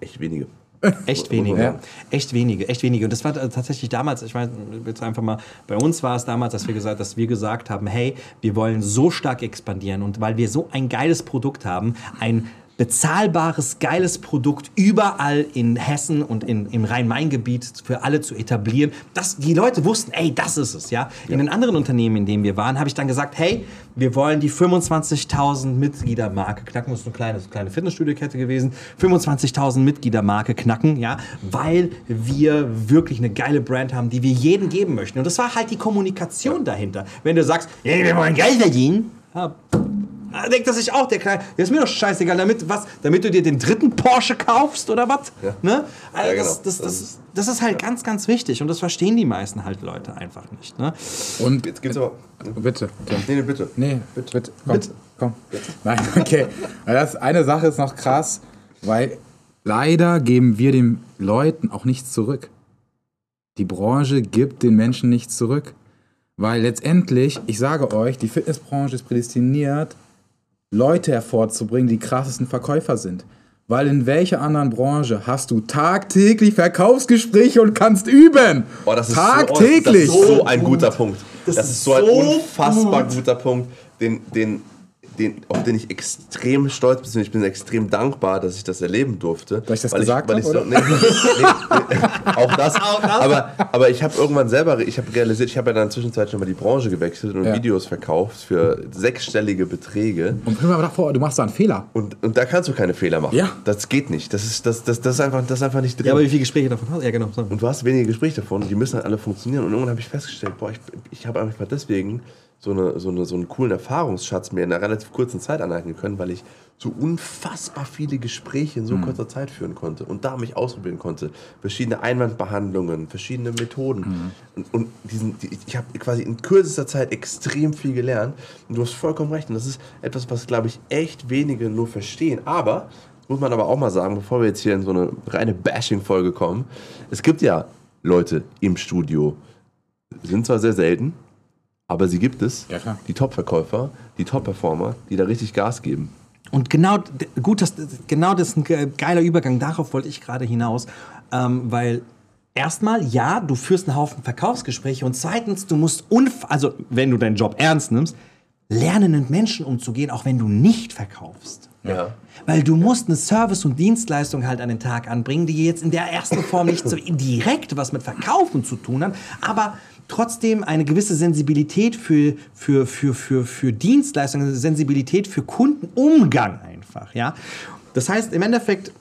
Echt wenige. Echt wenige. Ja. Echt wenige, echt wenige. Und das war tatsächlich damals, ich meine, jetzt einfach mal, bei uns war es damals, dass wir gesagt, dass wir gesagt haben, hey, wir wollen so stark expandieren und weil wir so ein geiles Produkt haben, ein bezahlbares, geiles Produkt überall in Hessen und in, im Rhein-Main-Gebiet für alle zu etablieren. Das, die Leute wussten, ey, das ist es. Ja? In den anderen Unternehmen, in denen wir waren, habe ich dann gesagt, hey, wir wollen die 25.000 Mitgliedermarke knacken. Das ist eine kleine, kleine Fitnessstudio-Kette gewesen. 25.000 Mitgliedermarke knacken, ja, weil wir wirklich eine geile Brand haben, die wir jedem geben möchten. Und das war halt die Kommunikation dahinter. Wenn du sagst, ja, wir wollen Geld verdienen, ja, denkt er sich auch, der Kleine, der ist mir doch scheißegal, damit, was, damit du dir den dritten Porsche kaufst oder was? Ja. Ne? Also Ja, genau. das, das, Das das, ist- halt ganz, ganz wichtig und das verstehen die meisten halt Leute einfach nicht. Ne? Und Jetzt gibt's aber. bitte. Tim. Nee, nee, bitte. Nee, bitte, bitte. Komm, Bitte. komm. Nein, okay. Weil das eine Sache ist noch krass, weil leider geben wir den Leuten auch nichts zurück. Die Branche gibt den Menschen nichts zurück. Weil letztendlich, ich sage euch, die Fitnessbranche ist prädestiniert, Leute hervorzubringen, die krassesten Verkäufer sind. Weil in welcher anderen Branche hast du tagtäglich Verkaufsgespräche und kannst üben? Boah, das ist tagtäglich. So, das ist so ein guter Punkt. Das, Das ist so ein unfassbar gut. guter Punkt, den, den, den, auf den ich extrem stolz bin. Ich bin extrem dankbar, dass ich das erleben durfte. Dass ich das weil gesagt weil hab, ich so, oder? nee, nee, nee, auch das. Aber, aber ich habe irgendwann selber, ich habe realisiert, ich habe ja dann zwischenzeitlich schon mal die Branche gewechselt und Ja. Videos verkauft für sechsstellige Beträge. Und stell dir mal vor, du machst da einen Fehler. Und, und da kannst du keine Fehler machen. Ja. Das geht nicht. Das ist, das, das, das ist, einfach, das ist einfach nicht drin. Ja, aber wie viele Gespräche davon hast du? Ja, genau. So. Und du hast wenige Gespräche davon, die müssen halt alle funktionieren. Und irgendwann habe ich festgestellt, boah, ich, ich habe einfach deswegen so, eine, so, eine, so einen coolen Erfahrungsschatz mir in einer relativ kurzen Zeit aneignen können, weil ich so unfassbar viele Gespräche in so kurzer Zeit führen konnte und da mich ausprobieren konnte. Verschiedene Einwandbehandlungen, verschiedene Methoden. Und, und diesen, die, ich habe quasi in kürzester Zeit extrem viel gelernt. Und du hast vollkommen recht. Und das ist etwas, was, glaube ich, echt wenige nur verstehen. Aber muss man aber auch mal sagen, bevor wir jetzt hier in so eine reine Bashing-Folge kommen, es gibt ja Leute im Studio, sind zwar sehr selten, aber sie gibt es, Ja, klar. die Top-Verkäufer, die Top-Performer, die da richtig Gas geben. Und genau, gut, das, genau das ist ein ge- geiler Übergang. Darauf wollte ich gerade hinaus. Ähm, weil erstmal, ja, du führst einen Haufen Verkaufsgespräche und zweitens, du musst, unf also wenn du deinen Job ernst nimmst, lernen mit Menschen umzugehen, auch wenn du nicht verkaufst. Ja. Weil du musst eine Service- und Dienstleistung halt an den Tag anbringen, die jetzt in der ersten Form nicht so direkt was mit Verkaufen zu tun hat, aber trotzdem eine gewisse Sensibilität für, für, für, für, für Dienstleistungen, Sensibilität für Kundenumgang einfach, ja. Das heißt, im Endeffekt,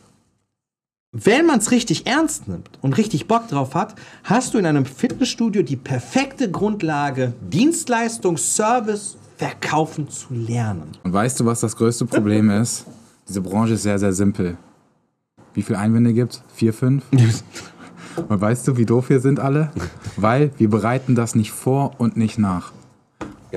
wenn man es richtig ernst nimmt und richtig Bock drauf hat, hast du in einem Fitnessstudio die perfekte Grundlage, Dienstleistung, Service, Verkaufen zu lernen. Und weißt du, was das größte Problem ist? Diese Branche ist sehr, sehr simpel. Wie viele Einwände gibt Vier, fünf? Und weißt du, wie doof wir sind alle? Weil wir bereiten das nicht vor und nicht nach.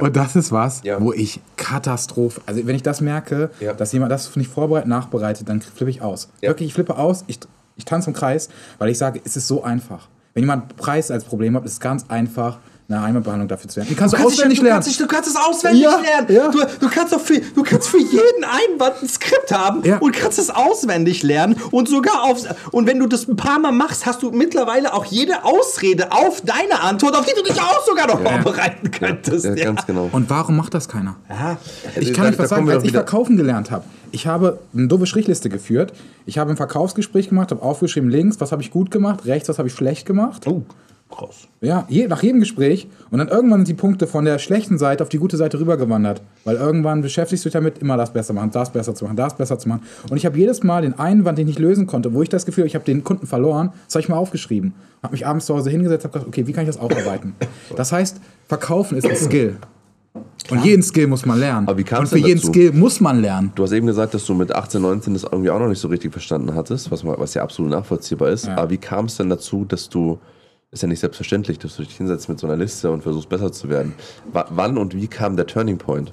Und das ist was, Ja. wo ich Katastrophe. Also wenn ich das merke, Ja. dass jemand das nicht vorbereitet, nachbereitet, dann flippe ich aus. Ja. Wirklich, ich flippe aus, ich, ich tanze im Kreis, weil ich sage, es ist so einfach. Wenn jemand Preis als Problem hat, ist es ganz einfach, eine Einwandbehandlung dafür zu lernen. Die kannst du, kannst auswendig dich- du lernen. Du kannst es auswendig Ja, lernen. ja. Du, du, kannst auch für, du kannst für jeden Einwand ein Skript haben Ja. und kannst es auswendig lernen. Und sogar auf. Und wenn du das ein paar Mal machst, hast du mittlerweile auch jede Ausrede auf deine Antwort, auf die du dich auch sogar noch vorbereiten könntest. Ja, Ja, ganz genau. Und warum macht das keiner? Ja. Ich Da- kann nicht da was sagen, als ich verkaufen gelernt habe. Ich habe eine doofe Strichliste geführt. Ich habe ein Verkaufsgespräch gemacht, habe aufgeschrieben links, was habe ich gut gemacht, rechts, was habe ich schlecht gemacht. Oh, krass. Ja, je, nach jedem Gespräch. Und dann irgendwann sind die Punkte von der schlechten Seite auf die gute Seite rübergewandert. Weil irgendwann beschäftigst du dich damit, immer das besser machen, das besser zu machen, das besser zu machen. Und ich habe jedes Mal den Einwand, den ich nicht lösen konnte, wo ich das Gefühl habe, ich habe den Kunden verloren, das habe ich mal aufgeschrieben. Habe mich abends zu Hause hingesetzt, habe gedacht, okay, wie kann ich das aufarbeiten? Das heißt, verkaufen ist ein Skill. Und jeden Skill muss man lernen. Aber wie Und für jeden dazu? Skill muss man lernen. Du hast eben gesagt, dass du mit 18, 19 das irgendwie auch noch nicht so richtig verstanden hattest, was, was ja absolut nachvollziehbar ist. Ja. Aber wie kam es denn dazu, dass du, ist ja nicht selbstverständlich, dass du dich hinsetzt mit so einer Liste und versuchst besser zu werden. Wa- wann und wie kam der Turning Point?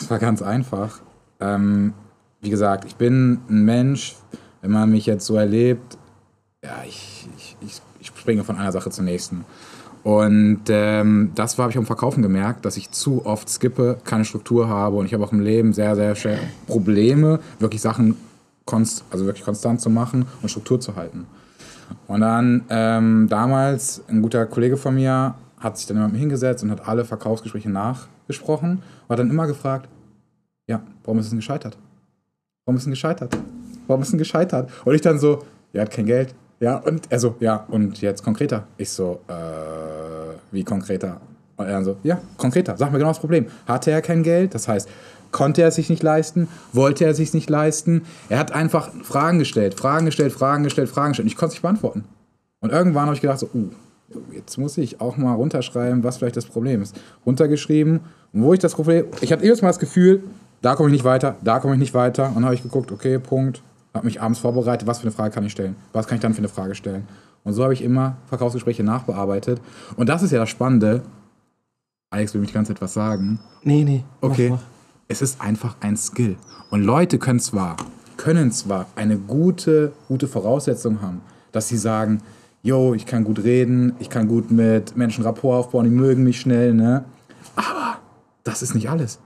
Es war ganz einfach. Ähm, wie gesagt, ich bin ein Mensch, wenn man mich jetzt so erlebt, ja, ich, ich, ich, ich springe von einer Sache zur nächsten. Und ähm, das habe ich am Verkaufen gemerkt, dass ich zu oft skippe, keine Struktur habe und ich habe auch im Leben sehr, sehr schnell Probleme, wirklich Sachen konst also wirklich konstant zu machen und Struktur zu halten. Und dann ähm, damals, ein guter Kollege von mir hat sich dann immer hingesetzt und hat alle Verkaufsgespräche nachgesprochen und hat dann immer gefragt, ja, warum ist es denn gescheitert? warum ist denn gescheitert? Warum ist denn gescheitert? Und ich dann so, er hat kein Geld. Ja, und er so, ja, und jetzt konkreter. Ich so, äh, wie konkreter? Und er dann so, ja, konkreter. Sag mir genau das Problem. Hatte er kein Geld? Das heißt, konnte er es sich nicht leisten? Wollte er es sich nicht leisten? Er hat einfach Fragen gestellt, Fragen gestellt, Fragen gestellt, Fragen gestellt. Und ich konnte es nicht beantworten. Und irgendwann habe ich gedacht, so, uh, jetzt muss ich auch mal runterschreiben, was vielleicht das Problem ist. Runtergeschrieben, und wo ich das Problem, ich hatte jedes Mal das Gefühl, da komme ich nicht weiter, da komme ich nicht weiter. Und dann habe ich geguckt, okay, Punkt, habe mich abends vorbereitet, was für eine Frage kann ich stellen, was kann ich dann für eine Frage stellen. Und so habe ich immer Verkaufsgespräche nachbearbeitet. Und das ist ja das Spannende. Alex will mich die ganze Zeit was sagen. Nee, nee. mach, Okay. mach. Es ist einfach ein Skill. Und Leute können zwar, können zwar eine gute, gute Voraussetzung haben, dass sie sagen, yo, ich kann gut reden, ich kann gut mit Menschen Rapport aufbauen, die mögen mich schnell, ne? Aber das ist nicht alles.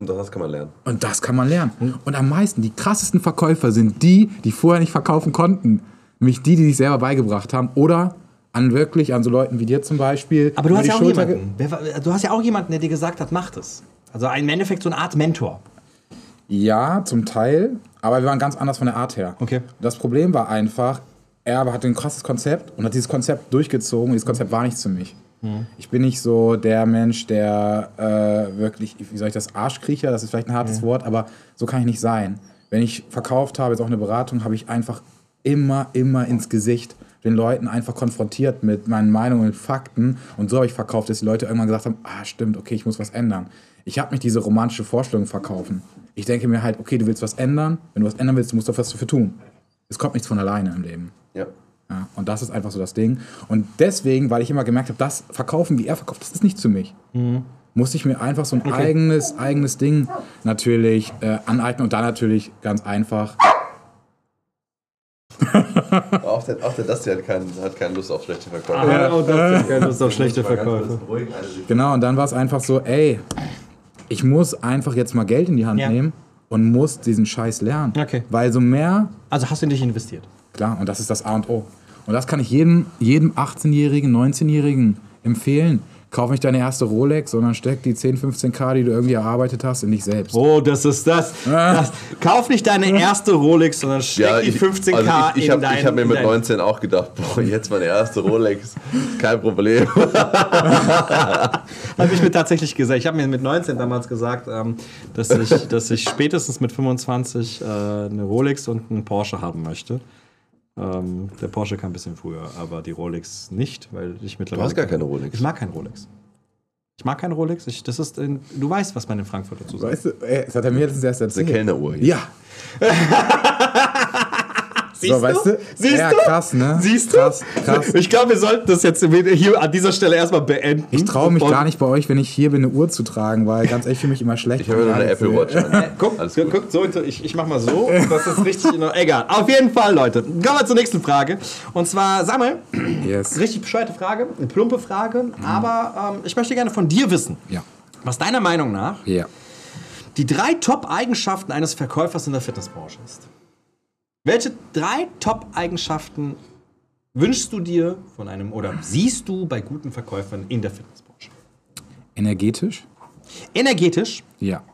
Und das kann man lernen. Und das kann man lernen. Und am meisten, die krassesten Verkäufer sind die, die vorher nicht verkaufen konnten. Nämlich die, die sich selber beigebracht haben. Oder an wirklich, an so Leuten wie dir zum Beispiel. Aber du hast ja auch Schulter jemanden. Du hast ja auch jemanden, der dir gesagt hat, mach das. Also im Endeffekt so eine Art Mentor. Ja, zum Teil, aber wir waren ganz anders von der Art her. Okay. Das Problem war einfach, er hatte ein krasses Konzept und hat dieses Konzept durchgezogen. Dieses Konzept war nichts für mich. Ich bin nicht so der Mensch, der äh, wirklich, wie soll ich das, Arschkriecher, das ist vielleicht ein hartes Wort, aber so kann ich nicht sein. Wenn ich verkauft habe, jetzt auch eine Beratung, habe ich einfach immer, immer ins Gesicht den Leuten einfach konfrontiert mit meinen Meinungen und Fakten. Und so habe ich verkauft, dass die Leute irgendwann gesagt haben, ah, stimmt, okay, ich muss was ändern. Ich habe nicht diese romantische Vorstellung verkaufen. Ich denke mir halt, okay, du willst was ändern. Wenn du was ändern willst, du musst doch was dafür tun. Es kommt nichts von alleine im Leben. Ja. Ja, und das ist einfach so das Ding. Und deswegen, weil ich immer gemerkt habe, das Verkaufen, wie er verkauft, das ist nicht für mich. Musste ich mir einfach so ein eigenes, eigenes Ding natürlich äh, aneignen und dann natürlich ganz einfach. Auch der, auch der Dusty hat, keinen, hat keine Lust auf schlechte Verkäufe. Ja, und das ist keine Lust auf schlechte Verkäufe. Genau, und dann war es einfach so, ey, ich muss einfach jetzt mal Geld in die Hand Ja. nehmen und muss diesen Scheiß lernen. Okay. Weil so mehr, Also hast du in dich investiert. klar, und das ist das A und O. Und das kann ich jedem, jedem 18-Jährigen, 19-Jährigen empfehlen. Kauf nicht deine erste Rolex, sondern steck die 10, 15k, die du irgendwie erarbeitet hast, in dich selbst. Oh, das ist das. das. Kauf nicht deine erste Rolex, sondern steck die 15k also ich, ich in habe dein, hab mir in mit dein- 19 auch gedacht, boah, jetzt meine erste Rolex, kein Problem. Habe ich mir tatsächlich gesagt. Ich habe mir mit 19 damals gesagt, ähm, dass, ich, dass ich spätestens mit 25 äh, eine Rolex und einen Porsche haben möchte. Ähm, der Porsche kam ein bisschen früher, aber die Rolex nicht, weil ich mittlerweile. Du hast gar keine Rolex. Ich mag keinen Rolex. Ich mag keinen Rolex. Ich, das ist in, du weißt, was man in Frankfurt dazu sagt. Weißt du, ey, das hat er mir letztens erst Eine erzählt. Kellneruhr hier. Ja, Siehst so, weißt du? Siehst ja, du? krass, ne? Siehst du? Krass, krass. Ich glaube, wir sollten das jetzt hier an dieser Stelle erstmal beenden. Ich traue mich gar nicht bei euch, wenn ich hier bin, eine Uhr zu tragen, weil ganz ehrlich, ich fühle mich immer schlecht. Ich habe noch eine Apple Watch. an. Äh, Guck, Alles gut. guck so, ich, ich mach mal so. Das ist richtig. in. Egal. Auf jeden Fall, Leute. Kommen wir zur nächsten Frage. Und zwar, Samuel, Yes. richtig bescheuerte Frage, eine plumpe Frage, aber ähm, ich möchte gerne von dir wissen, Ja. was deiner Meinung nach Ja. die drei Top-Eigenschaften eines Verkäufers in der Fitnessbranche ist. Welche drei Top-Eigenschaften wünschst du dir von einem oder siehst du bei guten Verkäufern in der Fitnessbranche? Energetisch? Energetisch, Ja.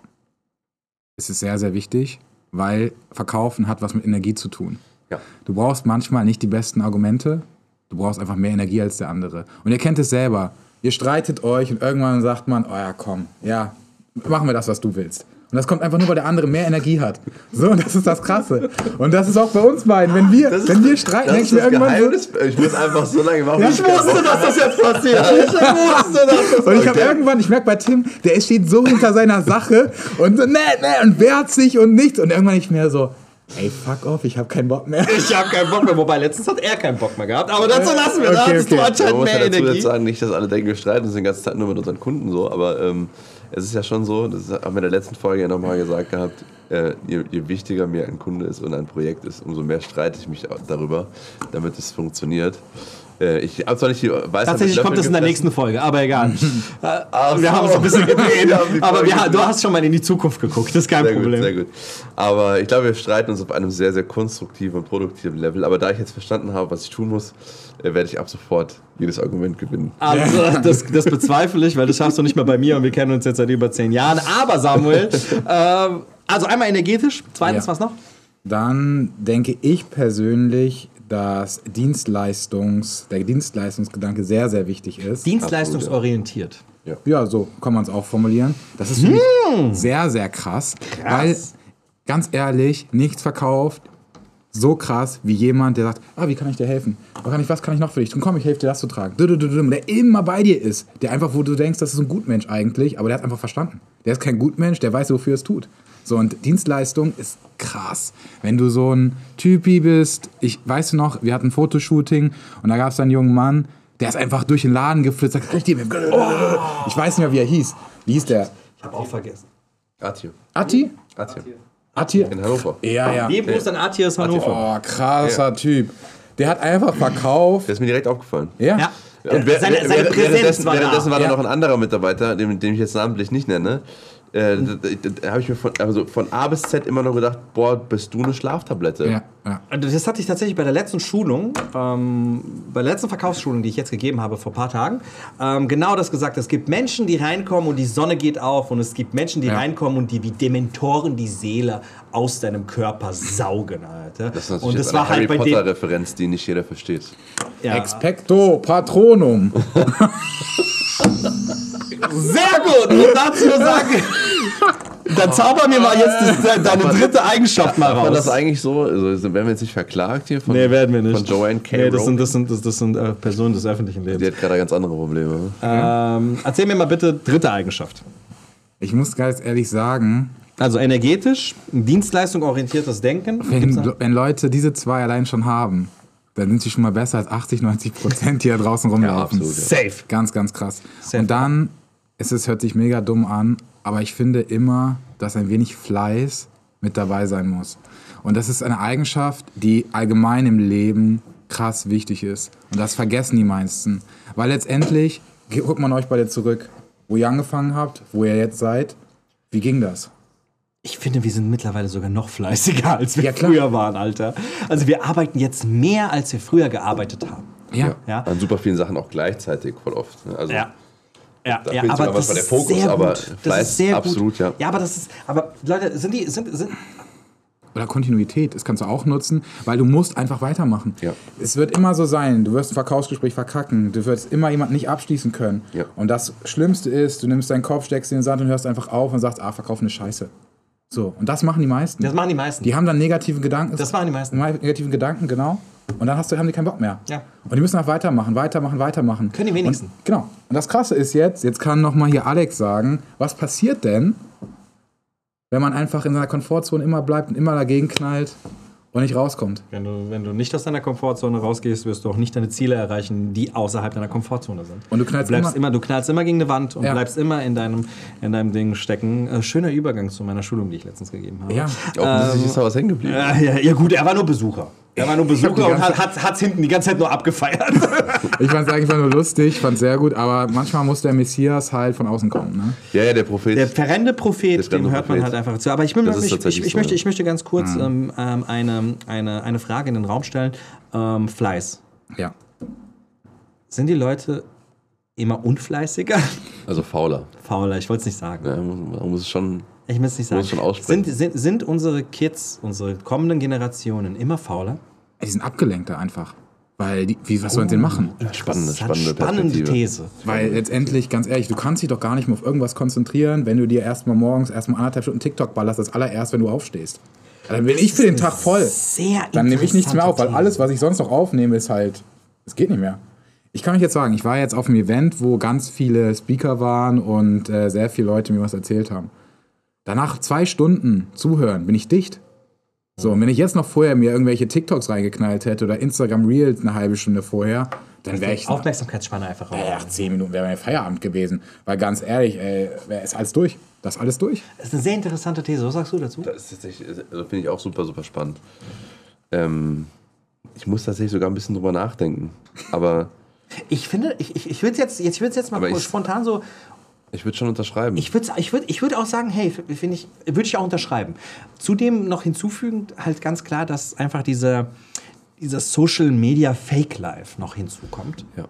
Es ist sehr, sehr wichtig, weil Verkaufen hat was mit Energie zu tun. Ja. Du brauchst manchmal nicht die besten Argumente, du brauchst einfach mehr Energie als der andere. Und ihr kennt es selber. Ihr streitet euch und irgendwann sagt man, oh ja, komm, ja, machen wir das, was du willst. Und das kommt einfach nur, weil der andere mehr Energie hat. So, und das ist das Krasse. Und das ist auch bei uns beiden. Wenn wir, ist- wenn wir streiten, denke ist ich mir irgendwann so. Ich muss einfach so lange machen. Ja, ich wusste, dass das jetzt passiert. Ich wusste, dass das Und ich habe irgendwann, ich merke bei Tim, der steht so hinter seiner Sache und so, ne, ne, und wehrt sich und nichts. Und irgendwann nicht mehr so, ey, fuck off, ich habe keinen Bock mehr. Ich habe keinen Bock mehr. Wobei, letztens hat er keinen Bock mehr gehabt. Aber dazu lassen wir. da Okay, hattest du okay. Man anscheinend ja mehr dazu Energie. jetzt sagen, nicht, dass alle denken, wir streiten uns den ganzen Tag nur mit unseren Kunden so, aber ähm, es ist ja schon so, das haben wir in der letzten Folge ja nochmal gesagt gehabt, äh, je, je wichtiger mir ein Kunde ist und ein Projekt ist, umso mehr streite ich mich darüber, damit es funktioniert. Äh, ich habe zwar nicht die Weisheit Tatsächlich kommt es in der nächsten Folge, aber egal. Ach wir so. haben es ein bisschen gedreht. Aber wir, du hast schon mal in die Zukunft geguckt. Das ist kein Sehr Problem. gut, sehr gut. Aber ich glaube, wir streiten uns auf einem sehr, sehr konstruktiven und produktiven Level. Aber da ich jetzt verstanden habe, was ich tun muss, äh, werde ich ab sofort jedes Argument gewinnen. Also, das, das bezweifle ich, weil das schaffst du nicht mehr bei mir und wir kennen uns jetzt seit über zehn Jahren. Aber Samuel, ähm, Also einmal energetisch, zweitens Ja. was noch? Dann denke ich persönlich, dass Dienstleistungs, der Dienstleistungsgedanke sehr, sehr wichtig ist. Dienstleistungsorientiert. Ja, so kann man es auch formulieren. Das ist für mich sehr, sehr krass, Weil, ganz ehrlich, nichts verkauft so krass wie jemand, der sagt, ah, wie kann ich dir helfen? Was kann ich, was kann ich noch für dich tun? Komm, ich helfe dir das zu tragen. Du, du, du, du, Der immer bei dir ist. Der einfach, wo du denkst, das ist ein Gutmensch eigentlich, aber der hat einfach verstanden. Der ist kein Gutmensch, der weiß, wofür er es tut. So, und Dienstleistung ist krass. Wenn du so ein Typi bist, ich weiß noch, wir hatten ein Fotoshooting und da gab es einen jungen Mann, der ist einfach durch den Laden geflitzt, sagt, oh. ich weiß nicht mehr, wie er hieß. Wie hieß der? Ich habe auch vergessen. Atje. Atti? Atje. Atti? In Hannover. Ja, ja. Lieben Gruß an Atias Hannover. Oh, krasser Typ. Der hat einfach verkauft. Der ist mir direkt aufgefallen. Ja. Ja. Und wer- seine, seine währenddessen, war währenddessen da. war da Ja. noch ein anderer Mitarbeiter, den, den ich jetzt namentlich nicht nenne. Äh, da da, da habe ich mir von, also von A bis Z immer nur gedacht, boah, bist du eine Schlaftablette? Ja, ja. Also Das hatte ich tatsächlich bei der letzten Schulung, ähm, bei der letzten Verkaufsschulung, die ich jetzt gegeben habe vor ein paar Tagen, ähm, genau das gesagt. Es gibt Menschen, die reinkommen und die Sonne geht auf und es gibt Menschen, die Ja. reinkommen und die wie Dementoren die Seele aus deinem Körper saugen, Alter. Das ist und das war eine halt Harry bei dem. Potter-Referenz, die nicht jeder versteht. Ja. Expecto Patronum. Sehr gut! Und dazu nur sagen, dann zauber mir mal jetzt das, deine dritte Eigenschaft mal War das raus. eigentlich so? Also, werden wir jetzt nicht verklagt hier von, Nee, werden wir nicht. von Joanne K. Nee, das sind, das sind, das, das sind äh, Personen des öffentlichen Die Lebens. hat gerade ganz andere Probleme. Ähm, erzähl mir mal bitte dritte Eigenschaft. Ich muss ganz ehrlich sagen, Also energetisch, Dienstleistung orientiertes Denken. Wenn, wenn Leute diese zwei allein schon haben, dann sind sie schon mal besser als 80, 90 Prozent, die da draußen rumlaufen. absolut, ja. Safe. Ganz, ganz krass. Safe. Und dann, es ist, hört sich mega dumm an, aber ich finde immer, dass ein wenig Fleiß mit dabei sein muss. Und das ist eine Eigenschaft, die allgemein im Leben krass wichtig ist. Und das vergessen die meisten. Weil letztendlich, guckt man euch beide zurück, wo ihr angefangen habt, wo ihr jetzt seid. Wie ging das? Ich finde, wir sind mittlerweile sogar noch fleißiger, als wir Ja, früher waren, Alter. Also wir arbeiten jetzt mehr, als wir früher gearbeitet haben. Ja. Ja. An super vielen Sachen auch gleichzeitig voll oft. ne? Also, Ja. Ja, Da ja aber das der ist Fokus, sehr aber gut. Das Fleiß ist sehr absolut, gut. ja. Ja, aber das ist, aber Leute, sind die, sind, sind, Oder Kontinuität, das kannst du auch nutzen, weil du musst einfach weitermachen. Ja. Es wird immer so sein, du wirst ein Verkaufsgespräch verkacken, du wirst immer jemanden nicht abschließen können. Ja. Und das Schlimmste ist, du nimmst deinen Kopf, steckst ihn in den Sand und hörst einfach auf und sagst, ah, verkauf eine Scheiße. So, und das machen die meisten. das machen die meisten. die haben dann negative Gedanken. Das machen die meisten. Negativen Gedanken, genau. Und dann hast du, haben die keinen Bock mehr. Ja. Und die müssen auch weitermachen, weitermachen, weitermachen. Können die wenigsten. Und, genau. Und das Krasse ist jetzt, jetzt kann noch mal hier Alex sagen, was passiert denn, wenn man einfach in seiner Komfortzone immer bleibt und immer dagegen knallt und nicht rauskommt? Wenn du, wenn du nicht aus deiner Komfortzone rausgehst, wirst du auch nicht deine Ziele erreichen, die außerhalb deiner Komfortzone sind. Und du knallst bleibst immer- immer, du knallst immer gegen eine Wand und Ja. bleibst immer in deinem, in deinem Ding stecken. Äh, schöner Übergang zu meiner Schulung, die ich letztens gegeben habe. Ja. offensichtlich ist da was hängen geblieben. Ja, ja, ja, gut, er war nur Besucher. Er war nur Besucher und hat, hat, hinten die ganze Zeit nur abgefeiert. Ich fand es eigentlich nur lustig, fand sehr gut, aber manchmal muss der Messias halt von außen kommen. Ne? Ja, ja, der Prophet. Der verrennte Prophet, Der dem hört man Prophet. halt einfach zu. Aber ich, ist ich, ich, ich, möchte, ich möchte ganz kurz ähm, ähm, eine, eine, eine Frage in den Raum stellen. Ähm, Fleiß. Ja. Sind die Leute immer unfleißiger? also fauler. Fauler, ich wollte es nicht sagen. Ja, man man muss es schon. Ich muss nicht sagen. Sind, sind, sind unsere Kids, unsere kommenden Generationen immer fauler? Die sind abgelenkter einfach. Weil, die, wie, was sollen sie denn machen? Spannende, spannende spannende. These. Weil letztendlich, ganz ehrlich, du kannst dich doch gar nicht mehr auf irgendwas konzentrieren, wenn du dir erstmal morgens erstmal anderthalb Stunden TikTok ballerst, als allererst, wenn du aufstehst. Dann bin ich für den Tag voll. Sehr Dann nehme ich nichts mehr auf, weil alles, was ich sonst noch aufnehme, ist halt, es geht nicht mehr. Ich kann euch jetzt sagen, ich war jetzt auf einem Event, wo ganz viele Speaker waren und äh, sehr viele Leute mir was erzählt haben. Danach zwei Stunden zuhören, bin ich dicht. So, und wenn ich jetzt noch vorher mir irgendwelche TikToks reingeknallt hätte oder Instagram Reels eine halbe Stunde vorher, dann wäre ich. Aufmerksamkeitsspanne einfach raus. ja, zehn Minuten wäre mein Feierabend gewesen. Weil ganz ehrlich, ey, ist alles durch. Das ist alles durch. Das ist eine sehr interessante These. Was sagst du dazu? Das ist tatsächlich, also finde ich auch super, super spannend. Ähm, ich muss tatsächlich sogar ein bisschen drüber nachdenken. Aber Ich finde, ich, ich, ich würde jetzt, jetzt, ich würd's jetzt mal spontan so. Ich würde schon unterschreiben. Ich würde ich würd, ich würd auch sagen, hey, finde ich, würde ich auch unterschreiben. Zudem noch hinzufügend halt ganz klar, dass einfach diese, dieser Social Media Fake Life noch hinzukommt. ja.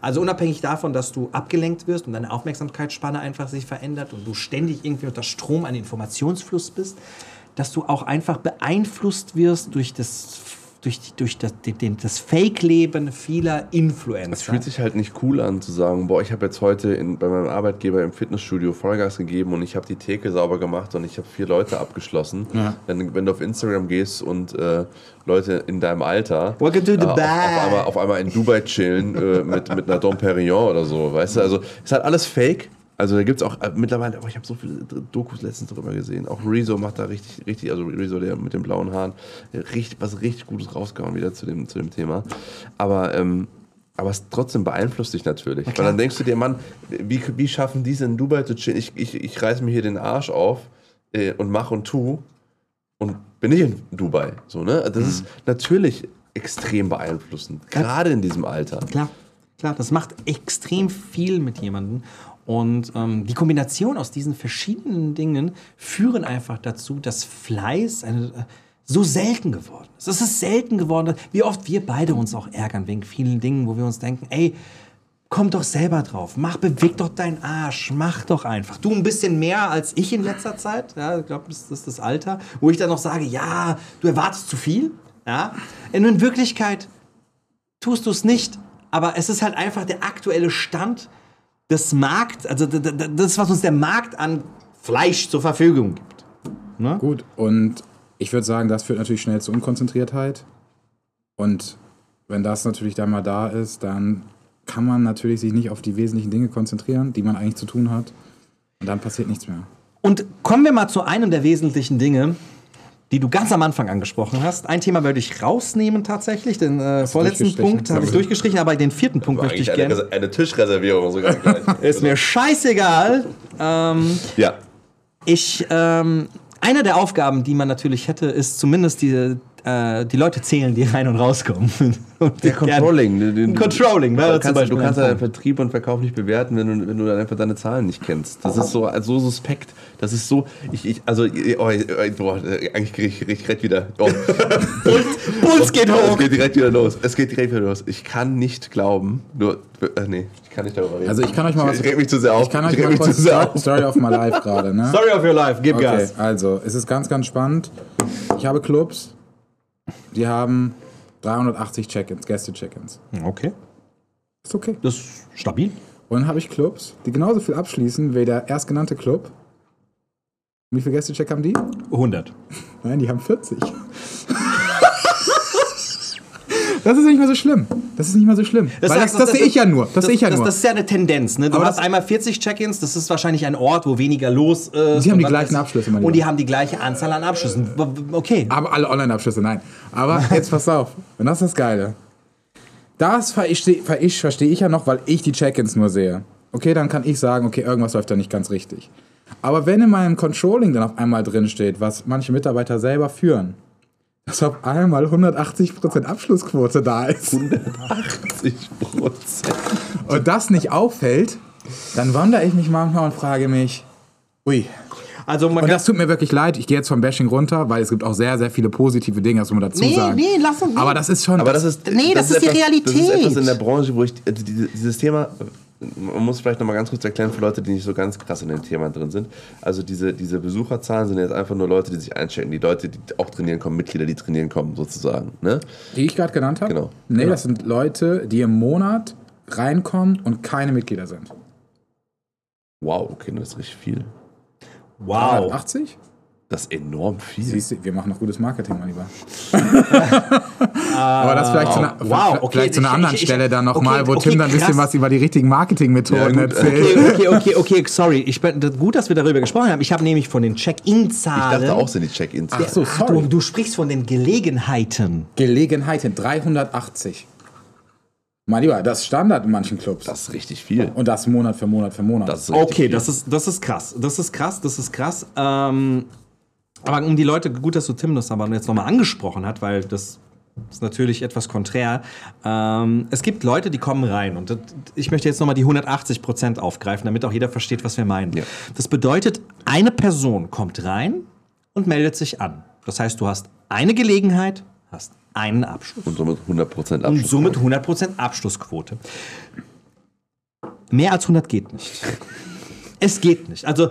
Also unabhängig davon, dass du abgelenkt wirst und deine Aufmerksamkeitsspanne einfach sich verändert und du ständig irgendwie unter Strom an Informationsfluss bist, dass du auch einfach beeinflusst wirst durch das durch, die- durch das, den, das Fake-Leben vieler Influencer. Es fühlt sich halt nicht cool an zu sagen, boah, ich habe jetzt heute in, bei meinem Arbeitgeber im Fitnessstudio Vollgas gegeben und ich habe die Theke sauber gemacht und ich habe vier Leute abgeschlossen. Ja. Wenn, wenn du auf Instagram gehst und äh, Leute in deinem Alter äh, auf, auf, einmal, auf einmal in Dubai chillen äh, mit, mit einer Dom Perignon oder so, weißt du? Also ist halt alles Fake. Also da gibt es auch äh, mittlerweile, oh, ich habe so viele Dokus letztens darüber gesehen. Auch Rezo macht da richtig, richtig, also Rezo, der mit den blauen Haaren, der richtig, was richtig Gutes rausgehauen wieder zu dem, zu dem Thema. Aber, ähm, aber es trotzdem beeinflusst dich natürlich. Weil dann denkst du dir, Mann, wie, wie schaffen die es in Dubai zu chillen? Ich, ich, ich reiß mir hier den Arsch auf äh, und mach und tu und bin nicht in Dubai. So, ne? Das ist natürlich extrem beeinflussend, gerade in diesem Alter. Klar, klar, das macht extrem viel mit jemandem. Und ähm, die Kombination aus diesen verschiedenen Dingen führen einfach dazu, dass Fleiß eine, äh, so selten geworden ist. Es ist selten geworden, wie oft wir beide uns auch ärgern wegen vielen Dingen, wo wir uns denken, ey, komm doch selber drauf, mach, beweg doch deinen Arsch, mach doch einfach. Du ein bisschen mehr als ich in letzter Zeit, ja, ich glaube, das ist das Alter, wo ich dann noch sage, ja, du erwartest zu viel, ja. Und in Wirklichkeit tust du es nicht. Aber es ist halt einfach der aktuelle Stand des Markts, also das, was uns der Markt an Fleisch zur Verfügung gibt. Gut, und ich würde sagen, das führt natürlich schnell zu Unkonzentriertheit. Und wenn das natürlich dann mal da ist, dann kann man natürlich sich nicht auf die wesentlichen Dinge konzentrieren, die man eigentlich zu tun hat. Und dann passiert nichts mehr. Und kommen wir mal zu einem der wesentlichen Dinge, die du ganz am Anfang angesprochen hast. Ein Thema würde ich rausnehmen tatsächlich, den äh, vorletzten? Punkt habe ich durchgestrichen, aber den vierten Punkt möchte ich eine, gerne. eine Tischreservierung sogar. gleich. Ist mir scheißegal. Ähm, ja. Ich, ähm, eine der Aufgaben, die man natürlich hätte, ist zumindest die, äh, die Leute zählen, die rein und rauskommen. Und Der Controlling. den- den- Controlling, wäre Du zum kannst, du Beispiel kannst ein deinen Vertrieb und Verkauf nicht bewerten, wenn du, wenn du dann einfach deine Zahlen nicht kennst. Das ist so, so suspekt. Das ist so, ich, ich also, oh, oh, boah, eigentlich kriege ich, ich direkt wieder. Oh. Puls geht Es hoch. geht direkt wieder los. Es geht direkt wieder los. Ich kann nicht glauben, nur, äh, nee, ich kann nicht darüber reden. Also ich kann euch mal was. Ich reg mich zu sehr auf. Ich kann euch Ich mal mich kurz zu sehr Story, auf. Story of my life gerade, ne? Story of your life, gib Okay, Gas. also es ist ganz, ganz spannend. Ich habe Clubs, die haben 380 Check-ins, Gäste-Check-ins. Okay, Ist okay. das ist stabil. Und dann habe ich Clubs, die genauso viel abschließen wie der erstgenannte Club. Wie viele Gäste-Check haben die? 100. Nein, die haben 40. Das ist nicht mehr so schlimm. Das ist nicht mehr so schlimm. Weil das, das, sehe ich ja nur. Das, sehe ich ja das, nur. Das ist ja eine Tendenz. Ne? Du Aber hast das- einmal 40 Check-ins, das ist wahrscheinlich ein Ort, wo weniger los ist. Sie haben die gleichen. Abschlüsse, mein Und die haben die gleiche Anzahl an Abschlüssen. Okay. Aber alle Online-Abschlüsse, nein. Aber jetzt pass auf. Und das ist das Geile. Das verstehe ich, verstehe ich ja noch, weil ich die Check-ins nur sehe. Okay, dann kann ich sagen, okay, irgendwas läuft da nicht ganz richtig. Aber wenn in meinem Controlling dann auf einmal drin steht, was manche Mitarbeiter selber führen, dass auf einmal 180% Abschlussquote da ist 80 Prozent. und das nicht auffällt, dann wundere ich mich manchmal und frage mich, ui, Also man Und das tut mir wirklich leid. Ich gehe jetzt vom Bashing runter, weil es gibt auch sehr, sehr viele positive Dinge, das muss man dazu nee, sagen. nee, lass uns. Aber das ist schon. Aber das ist, Nee, das ist die etwas, Das Realität. ist etwas in der Branche, wo ich also diese- dieses Thema, man muss vielleicht noch mal ganz kurz erklären für Leute, die nicht so ganz krass in dem Thema drin sind. Also diese, diese Besucherzahlen sind jetzt einfach nur Leute, die sich einchecken, die Leute, die auch trainieren kommen, Mitglieder, die trainieren kommen, sozusagen. Ne? die ich gerade genannt habe? Genau. Nee, Genau. das sind Leute, die im Monat reinkommen und keine Mitglieder sind. Wow, okay, das ist richtig viel. wow. 80? Das ist enorm viel. Siehst du, wir machen noch gutes Marketing, mein Lieber. Aber das vielleicht zu einer, Wow, vielleicht, okay, vielleicht zu einer ich- anderen ich- ich- Stelle dann nochmal, okay, wo okay, Tim dann ein bisschen was über die richtigen Marketingmethoden Ja, erzählt. Okay, okay, okay, okay, sorry. Ich bin, gut, dass wir darüber gesprochen haben. Ich habe nämlich von den Ich Check-In-Zahlen. dachte auch, sind die Check-ins. Ach so, Ach, du, sorry. du sprichst von den Gelegenheiten. Gelegenheiten 380. Mein Lieber, das ist Standard in manchen Clubs. Das ist richtig viel. Und das Monat für Monat für Monat. Das ist richtig Okay, viel. das ist, das ist krass. Das ist krass, das ist krass. Ähm, aber um die Leute, gut, dass du Tim das aber jetzt nochmal angesprochen hat, weil das ist natürlich etwas konträr. Ähm, es gibt Leute, die kommen rein und das, ich möchte jetzt nochmal die 180 Prozent aufgreifen, damit auch jeder versteht, was wir meinen. Ja. Das bedeutet, eine Person kommt rein und meldet sich an. Das heißt, du hast eine Gelegenheit, hast einen Abschluss. Und somit 100% Und Abschluss. somit 100% Abschlussquote. mehr als 100 geht nicht. Es geht nicht. Also,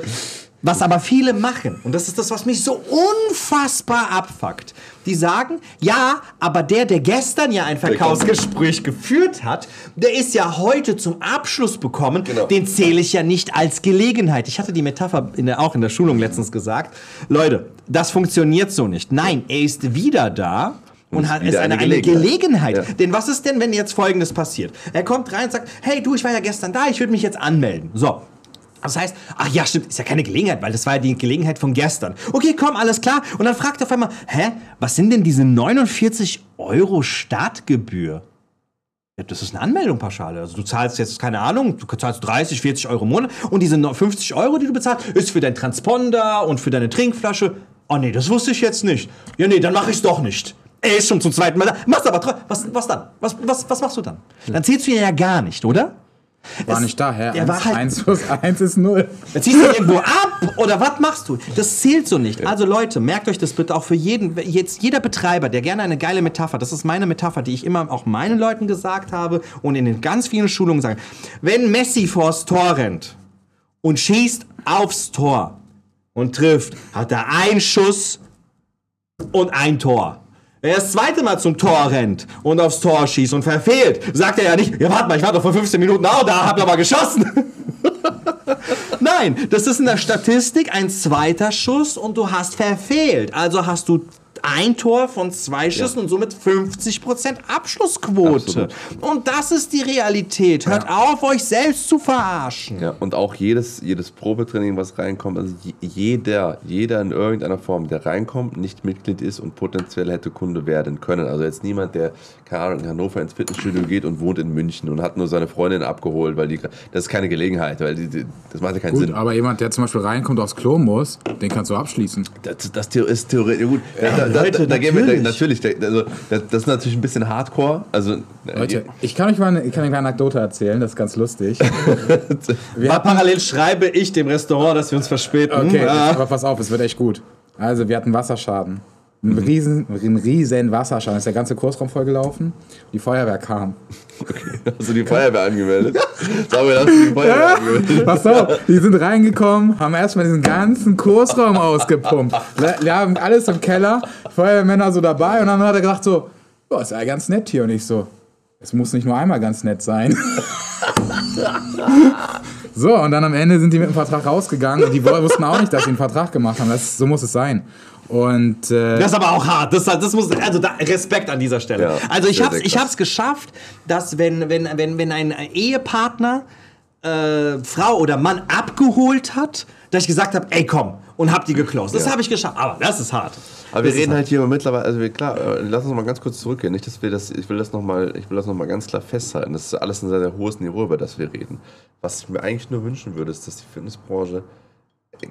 was aber viele machen, und das ist das, was mich so unfassbar abfuckt, die sagen, ja, aber der, der gestern ja ein Verkaufsgespräch geführt hat, der ist ja heute zum Abschluss bekommen, Genau. den zähle ich ja nicht als Gelegenheit. Ich hatte die Metapher in der, auch in der Schulung letztens gesagt. Leute, das funktioniert so nicht. Nein, er ist wieder da. Und hat, eine, eine eine Gelegenheit. Gelegenheit. Ja. Denn was ist denn, wenn jetzt Folgendes passiert? Er kommt rein und sagt, hey du, ich war ja gestern da, ich würde mich jetzt anmelden. So. Das heißt, ach ja, stimmt, ist ja keine Gelegenheit, weil das war ja die Gelegenheit von gestern. Okay, komm, alles klar. Und dann fragt er auf einmal, hä, was sind denn diese 49 Euro Startgebühr? Ja, das ist eine Anmeldung pauschale. Also du zahlst jetzt, keine Ahnung, du zahlst 30, 40 Euro im Monat und diese no- 50 Euro, die du bezahlst, ist für dein Transponder und für deine Trinkflasche. Oh nee, das wusste ich jetzt nicht. Ja, nee, dann mach ich's doch nicht. Er ist schon zum zweiten Mal da. Machst aber trotzdem. Was, was dann? Was, was, was machst du dann? Dann zählst du ja gar nicht, oder? War Es- nicht da, Herr. Der war halt- 1 plus 1 ist 0. Dann ziehst du irgendwo ab oder was machst du? Das zählt so nicht. Also Leute, merkt euch das bitte auch für jeden, jetzt jeder Betreiber, der gerne eine geile Metapher, das ist meine Metapher, die ich immer auch meinen Leuten gesagt habe und in den ganz vielen Schulungen sage. Wenn Messi vors Tor rennt und schießt aufs Tor und trifft, hat er einen Schuss und ein Tor. Er das zweite Mal zum Tor rennt und aufs Tor schießt und verfehlt, sagt er ja nicht, ja warte mal, ich war doch vor 15 Minuten auch da, hab aber geschossen. Nein, das ist in der Statistik ein zweiter Schuss und du hast verfehlt. Also hast du ein Tor von zwei Schüssen und somit 50% Abschlussquote. Absolut. Und das ist die Realität. Hört auf, euch selbst zu verarschen. Ja, und auch jedes, jedes Probetraining, was reinkommt, also je- jeder, jeder in irgendeiner Form, der reinkommt, nicht Mitglied ist und potenziell hätte Kunde werden können. Also jetzt niemand, der, keine Ahnung, in Hannover ins Fitnessstudio geht und wohnt in München und hat nur seine Freundin abgeholt, weil die, das ist keine Gelegenheit, weil die, die, das macht ja keinen Gut, Sinn. aber jemand, der zum Beispiel reinkommt, aufs Klo muss, den kannst du abschließen. Das, das ist theoretisch gut. Da, da, Leute, da, da gehen wir da, natürlich. natürlich. Da, also, das, das ist natürlich ein bisschen Hardcore. Also, Leute, ich kann euch mal eine, kann eine Anekdote erzählen, das ist ganz lustig. Hatten, parallel schreibe ich dem Restaurant, dass wir uns verspäten. okay, Ah. jetzt, aber pass auf, es wird echt gut. Also, wir hatten Wasserschaden. Ein riesen, ein riesen Wasserschaden. Ist der ganze Kursraum vollgelaufen. Die Feuerwehr kam. hast du die Feuerwehr angemeldet? Sag mir, hast du die Feuerwehr angemeldet? Pass auf, die sind reingekommen, haben erstmal diesen ganzen Kursraum ausgepumpt. Wir wir haben alles im Keller, Feuerwehrmänner so dabei und dann hat er gedacht so, boah, ist ja ganz nett hier. Und ich so, es muss nicht nur einmal ganz nett sein. So, und dann am Ende sind die mit dem Vertrag rausgegangen und die wussten auch nicht, dass sie einen Vertrag gemacht haben. Das, so muss es sein. Und äh, Das ist aber auch hart. Das, das muss, also da, Respekt an dieser Stelle. Ja, also ich sehr ich hab's geschafft, dass wenn, wenn, wenn, wenn ein Ehepartner äh, Frau oder Mann abgeholt hat, dass ich gesagt habe, ey komm, und hab die geclosed. Das Ja. habe ich geschafft. Aber das ist hart. Aber wir Das reden halt hier mittlerweile, also wir, klar, äh, lass uns mal ganz kurz zurückgehen. Nicht, dass wir das, ich will das nochmal, ich will das noch mal ganz klar festhalten. Das ist alles ein sehr, sehr hohes Niveau, über das wir reden. Was ich mir eigentlich nur wünschen würde, ist, dass die Fitnessbranche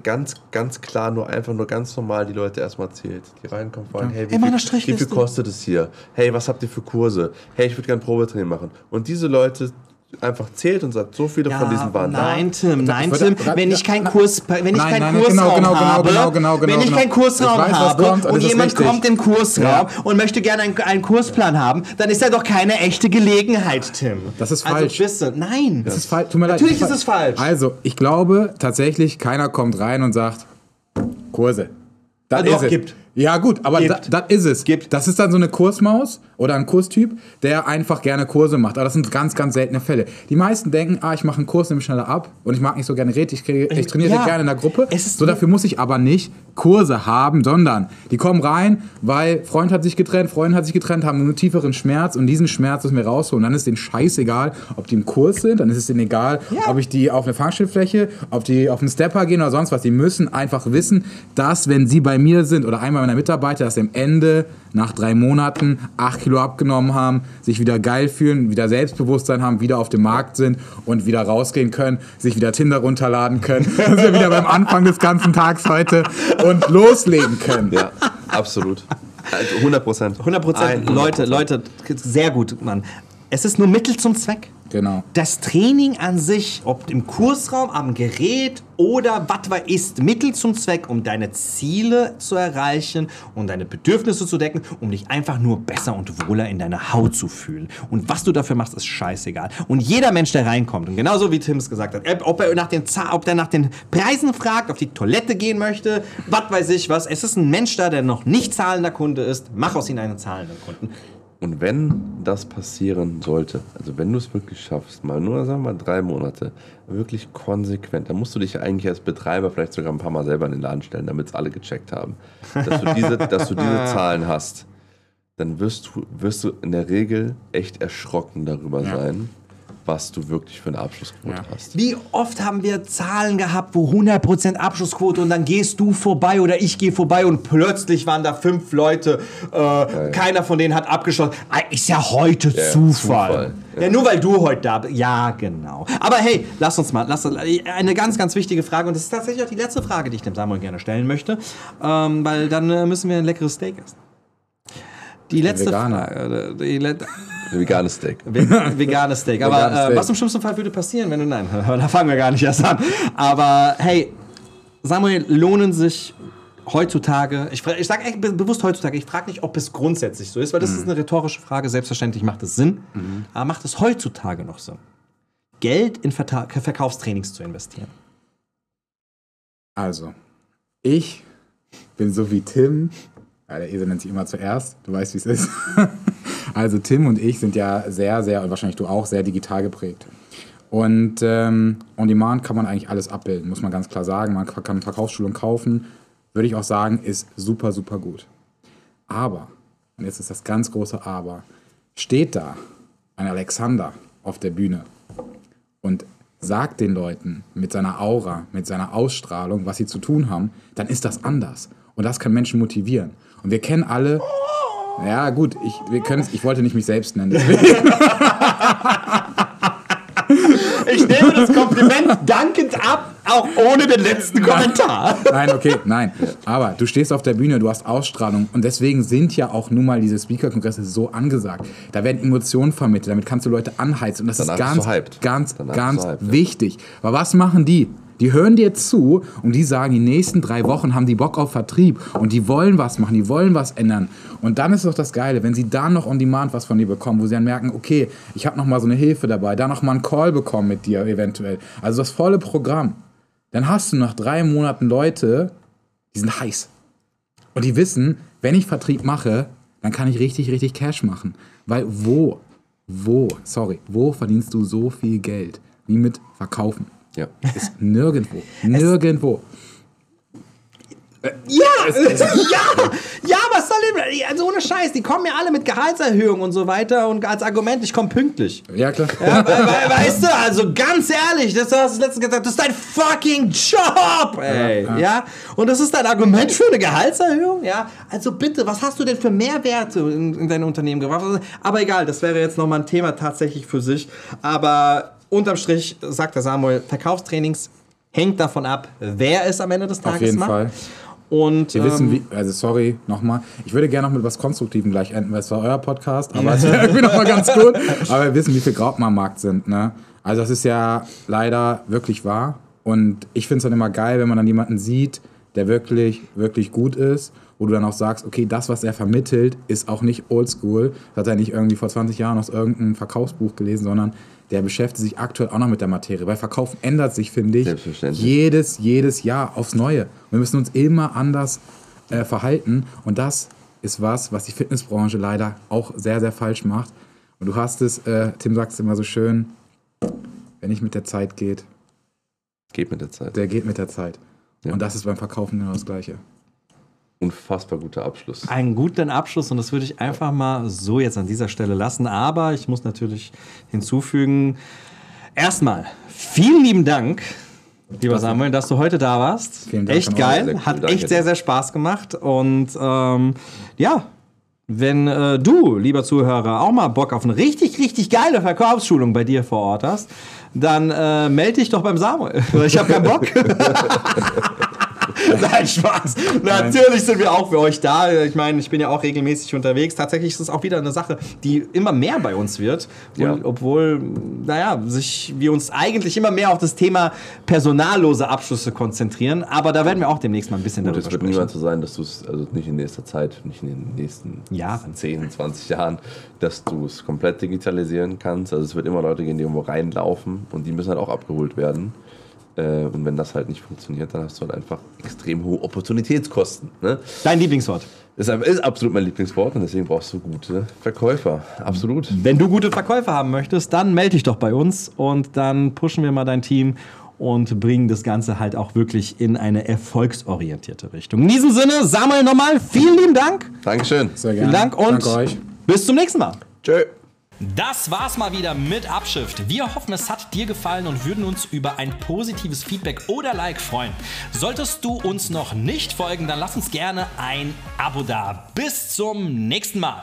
ganz, ganz klar nur einfach nur ganz normal die Leute erstmal zählt. Die reinkommen, fragen, hey, wie, Ey, mach eine viel, wie viel kostet es hier? Hey, was habt ihr für Kurse? Hey, ich würde gerne Probetraining machen. Und diese Leute einfach zählt und sagt, so viele von diesen waren nein, Tim, nein, Ich Tim, wenn ich keinen Kurs, wenn ich Nein, keinen nein, Kursraum genau, genau, habe, genau, genau, genau, wenn ich genau. keinen Kursraum Ich weiß, habe kommt, und jemand richtig. kommt im Kursraum Ja. und möchte gerne einen, einen Kursplan haben, dann ist ja doch keine echte Gelegenheit, Tim. Das ist also, falsch. Wisse, nein. Das ist falsch. Tut mir leid. Natürlich das ist es falsch. Also, ich glaube tatsächlich, keiner kommt rein und sagt, Kurse. Das Also ist doch, es. gibt. Ja, gut, aber da- das ist es. Gibt. Das ist dann so eine Kursmaus oder ein Kurstyp, der einfach gerne Kurse macht. Aber das sind ganz, ganz seltene Fälle. Die meisten denken, ah, ich mache einen Kurs, nehme ich schneller ab und ich mag nicht so gerne reden. Ich, ich trainiere Ja. gerne in der Gruppe. So, dafür muss ich aber nicht Kurse haben, sondern die kommen rein, weil Freund hat sich getrennt, Freundin hat sich getrennt, haben einen tieferen Schmerz und diesen Schmerz müssen wir rausholen. Dann ist denen scheißegal, ob die im Kurs sind, dann ist es denen egal, ob ich die auf eine Fahrstellfläche, ob die auf einen Stepper gehen oder sonst was. Die müssen einfach wissen, dass wenn sie bei mir sind oder einmal meiner Mitarbeiter, dass am Ende nach drei Monaten acht Kilo abgenommen haben, sich wieder geil fühlen, wieder Selbstbewusstsein haben, wieder auf dem Markt sind und wieder rausgehen können, sich wieder Tinder runterladen können, dass wir wieder beim Anfang des ganzen Tags heute und loslegen können. Ja, absolut. Also 100 Prozent. 100 Prozent. Leute, Leute, sehr gut, Mann. Es ist nur Mittel zum Zweck. Genau. Das Training an sich, ob im Kursraum, am Gerät oder was war ist Mittel zum Zweck, um deine Ziele zu erreichen und deine Bedürfnisse zu decken, um dich einfach nur besser und wohler in deiner Haut zu fühlen. Und was du dafür machst, ist scheißegal. Und jeder Mensch, der reinkommt, und genauso wie Tim es gesagt hat, ob er nach den, ob der nach den Preisen fragt, auf die Toilette gehen möchte, was weiß ich was, es ist ein Mensch da, der noch nicht zahlender Kunde ist, mach aus ihm einen zahlenden Kunden. Und wenn das passieren sollte, also wenn du es wirklich schaffst, mal nur, sagen wir mal, drei Monate, wirklich konsequent, dann musst du dich eigentlich als Betreiber vielleicht sogar ein paar Mal selber in den Laden stellen, damit es alle gecheckt haben, dass du diese, dass du diese Zahlen hast, dann wirst du, wirst du in der Regel echt erschrocken darüber sein, was du wirklich für eine Abschlussquote Ja. hast. Wie oft haben wir Zahlen gehabt, wo 100% Abschlussquote und dann gehst du vorbei oder ich gehe vorbei und plötzlich waren da fünf Leute, äh, keiner von denen hat abgeschlossen. Ah, Ist ja heute ja, Zufall. Zufall, Ja. nur weil du heute da bist. Ja, genau. Aber hey, lass uns mal, lass, eine ganz, ganz wichtige Frage und das ist tatsächlich auch die letzte Frage, die ich dem Samuel gerne stellen möchte, ähm, weil dann äh, müssen wir ein leckeres Steak essen. Die letzte. Frage. Die let Veganes Steak. Ve- veganes Steak. Aber Veganes äh, Steak. was im schlimmsten Fall würde passieren, wenn du. Nein, da fangen wir gar nicht erst an. Aber hey, Samuel, lohnen sich heutzutage, ich, ich sage echt be- bewusst heutzutage, ich frage nicht, ob es grundsätzlich so ist, weil das ist eine rhetorische Frage. Selbstverständlich macht es Sinn. Aber macht es heutzutage noch Sinn, Geld in Verta Verkaufstrainings zu investieren? Also, ich bin so wie Tim. Ja, der Esel nennt sich immer zuerst. Du weißt, wie es ist. also, Tim und ich sind ja sehr, sehr, und wahrscheinlich du auch, sehr digital geprägt. Und ähm, on demand kann man eigentlich alles abbilden, muss man ganz klar sagen. Man kann Verkaufsschulung kaufen. Würde ich auch sagen, ist super, super gut. Aber, und jetzt ist das ganz große Aber, steht da ein Alexander auf der Bühne und sagt den Leuten mit seiner Aura, mit seiner Ausstrahlung, was sie zu tun haben, dann ist das anders. Und das kann Menschen motivieren. Und wir kennen alle. Ja, gut, ich, wir ich wollte nicht mich selbst nennen. Ich nehme das Kompliment dankend ab, auch ohne den letzten Kommentar. Nein, okay, nein. Aber du stehst auf der Bühne, du hast Ausstrahlung und deswegen sind ja auch nun mal diese Speaker-Kongresse so angesagt. Da werden Emotionen vermittelt, damit kannst du Leute anheizen und das Danach ist ganz, ganz, Danach ganz wichtig. Aber was machen die? Die hören dir zu und die sagen, die nächsten drei Wochen haben die Bock auf Vertrieb und die wollen was machen, die wollen was ändern. Und dann ist doch das Geile, wenn sie dann noch on demand was von dir bekommen, wo sie dann merken, okay, ich habe noch mal so eine Hilfe dabei, da noch mal einen Call bekommen mit dir eventuell. Also das volle Programm. Dann hast du nach drei Monaten Leute, die sind heiß. Und die wissen, wenn ich Vertrieb mache, dann kann ich richtig, richtig Cash machen. Weil wo, wo, sorry, wo verdienst du so viel Geld wie mit Verkaufen? Ja. Ist nirgendwo. Nirgendwo. Ja, ja, ja, was soll denn, also ohne Scheiß, die kommen ja alle mit Gehaltserhöhung und so weiter und als Argument, ich komme pünktlich. Ja, klar. Ja, we- we- weißt du, also ganz ehrlich, das hast du letztens gesagt, das ist dein fucking Job, ey. Ja, und das ist dein Argument für eine Gehaltserhöhung, ja. Also bitte, was hast du denn für Mehrwerte in, in dein Unternehmen gebracht? Aber egal, das wäre jetzt nochmal ein Thema tatsächlich für sich. Aber unterm Strich, sagt der Samuel, Verkaufstrainings hängt davon ab, wer es am Ende des Tages Auf jeden macht. Fall. Und Wir wissen, ähm, wie, also sorry, nochmal. Ich würde gerne noch mit was Konstruktivem gleich enden, weil es war euer Podcast, aber es wäre irgendwie nochmal ganz gut. Aber wir wissen, wie viel Graupen am Markt sind, ne? Also das ist ja leider wirklich wahr. Und ich finde es dann immer geil, wenn man dann jemanden sieht, der wirklich, wirklich gut ist, wo du dann auch sagst, okay, das, was er vermittelt, ist auch nicht oldschool. Das hat er nicht irgendwie vor 20 Jahren aus irgendeinem Verkaufsbuch gelesen, sondern der beschäftigt sich aktuell auch noch mit der Materie. Weil Verkaufen ändert sich, finde ich, jedes, jedes Jahr aufs Neue. Wir müssen uns immer anders äh, verhalten. Und das ist was, was die Fitnessbranche leider auch sehr, sehr falsch macht. Und du hast es, äh, Tim sagt es immer so schön, wenn nicht mit der Zeit geht, Geht mit der Zeit. der geht mit der Zeit. Ja. Und das ist beim Verkaufen genau das Gleiche. Unfassbar guter Abschluss. einen guten Abschluss und das würde ich einfach mal so jetzt an dieser Stelle lassen. Aber ich muss natürlich hinzufügen, erstmal vielen lieben Dank, lieber Samuel, dass du heute da warst. Vielen Dank echt geil, hat echt sehr, sehr Spaß gemacht und ähm, ja. Wenn äh, du, lieber Zuhörer, auch mal Bock auf eine richtig, richtig geile Verkaufsschulung bei dir vor Ort hast, dann äh, melde dich doch beim Samuel. Ich habe keinen Bock. Nein, Spaß. Natürlich sind wir auch für euch da. Ich meine, ich bin ja auch regelmäßig unterwegs. Tatsächlich ist es auch wieder eine Sache, die immer mehr bei uns wird. Ja. Obwohl, naja, sich wir uns eigentlich immer mehr auf das Thema personallose Abschlüsse konzentrieren. Aber da werden wir auch demnächst mal ein bisschen darüber es wird sprechen. niemals so sein, dass du es, also nicht in nächster Zeit, nicht in den nächsten Jahren. 10, 20 Jahren, dass du es komplett digitalisieren kannst. Also es wird immer Leute gehen, die irgendwo reinlaufen und die müssen halt auch abgeholt werden. Äh, Und wenn das halt nicht funktioniert, dann hast du halt einfach extrem hohe Opportunitätskosten. Ne? Dein Lieblingswort. Ist ist absolut mein Lieblingswort und deswegen brauchst du gute Verkäufer. Absolut. Wenn du gute Verkäufer haben möchtest, dann melde dich doch bei uns und dann pushen wir mal dein Team und bringen das Ganze halt auch wirklich in eine erfolgsorientierte Richtung. In diesem Sinne, Samuel nochmal, vielen lieben Dank. Dankeschön. Sehr gerne. Vielen Dank und Danke euch. bis zum nächsten Mal. Tschö. Das war's mal wieder mit Abschrift. Wir hoffen, es hat dir gefallen und würden uns über ein positives Feedback oder Like freuen. Solltest du uns noch nicht folgen, dann lass uns gerne ein Abo da. Bis zum nächsten Mal.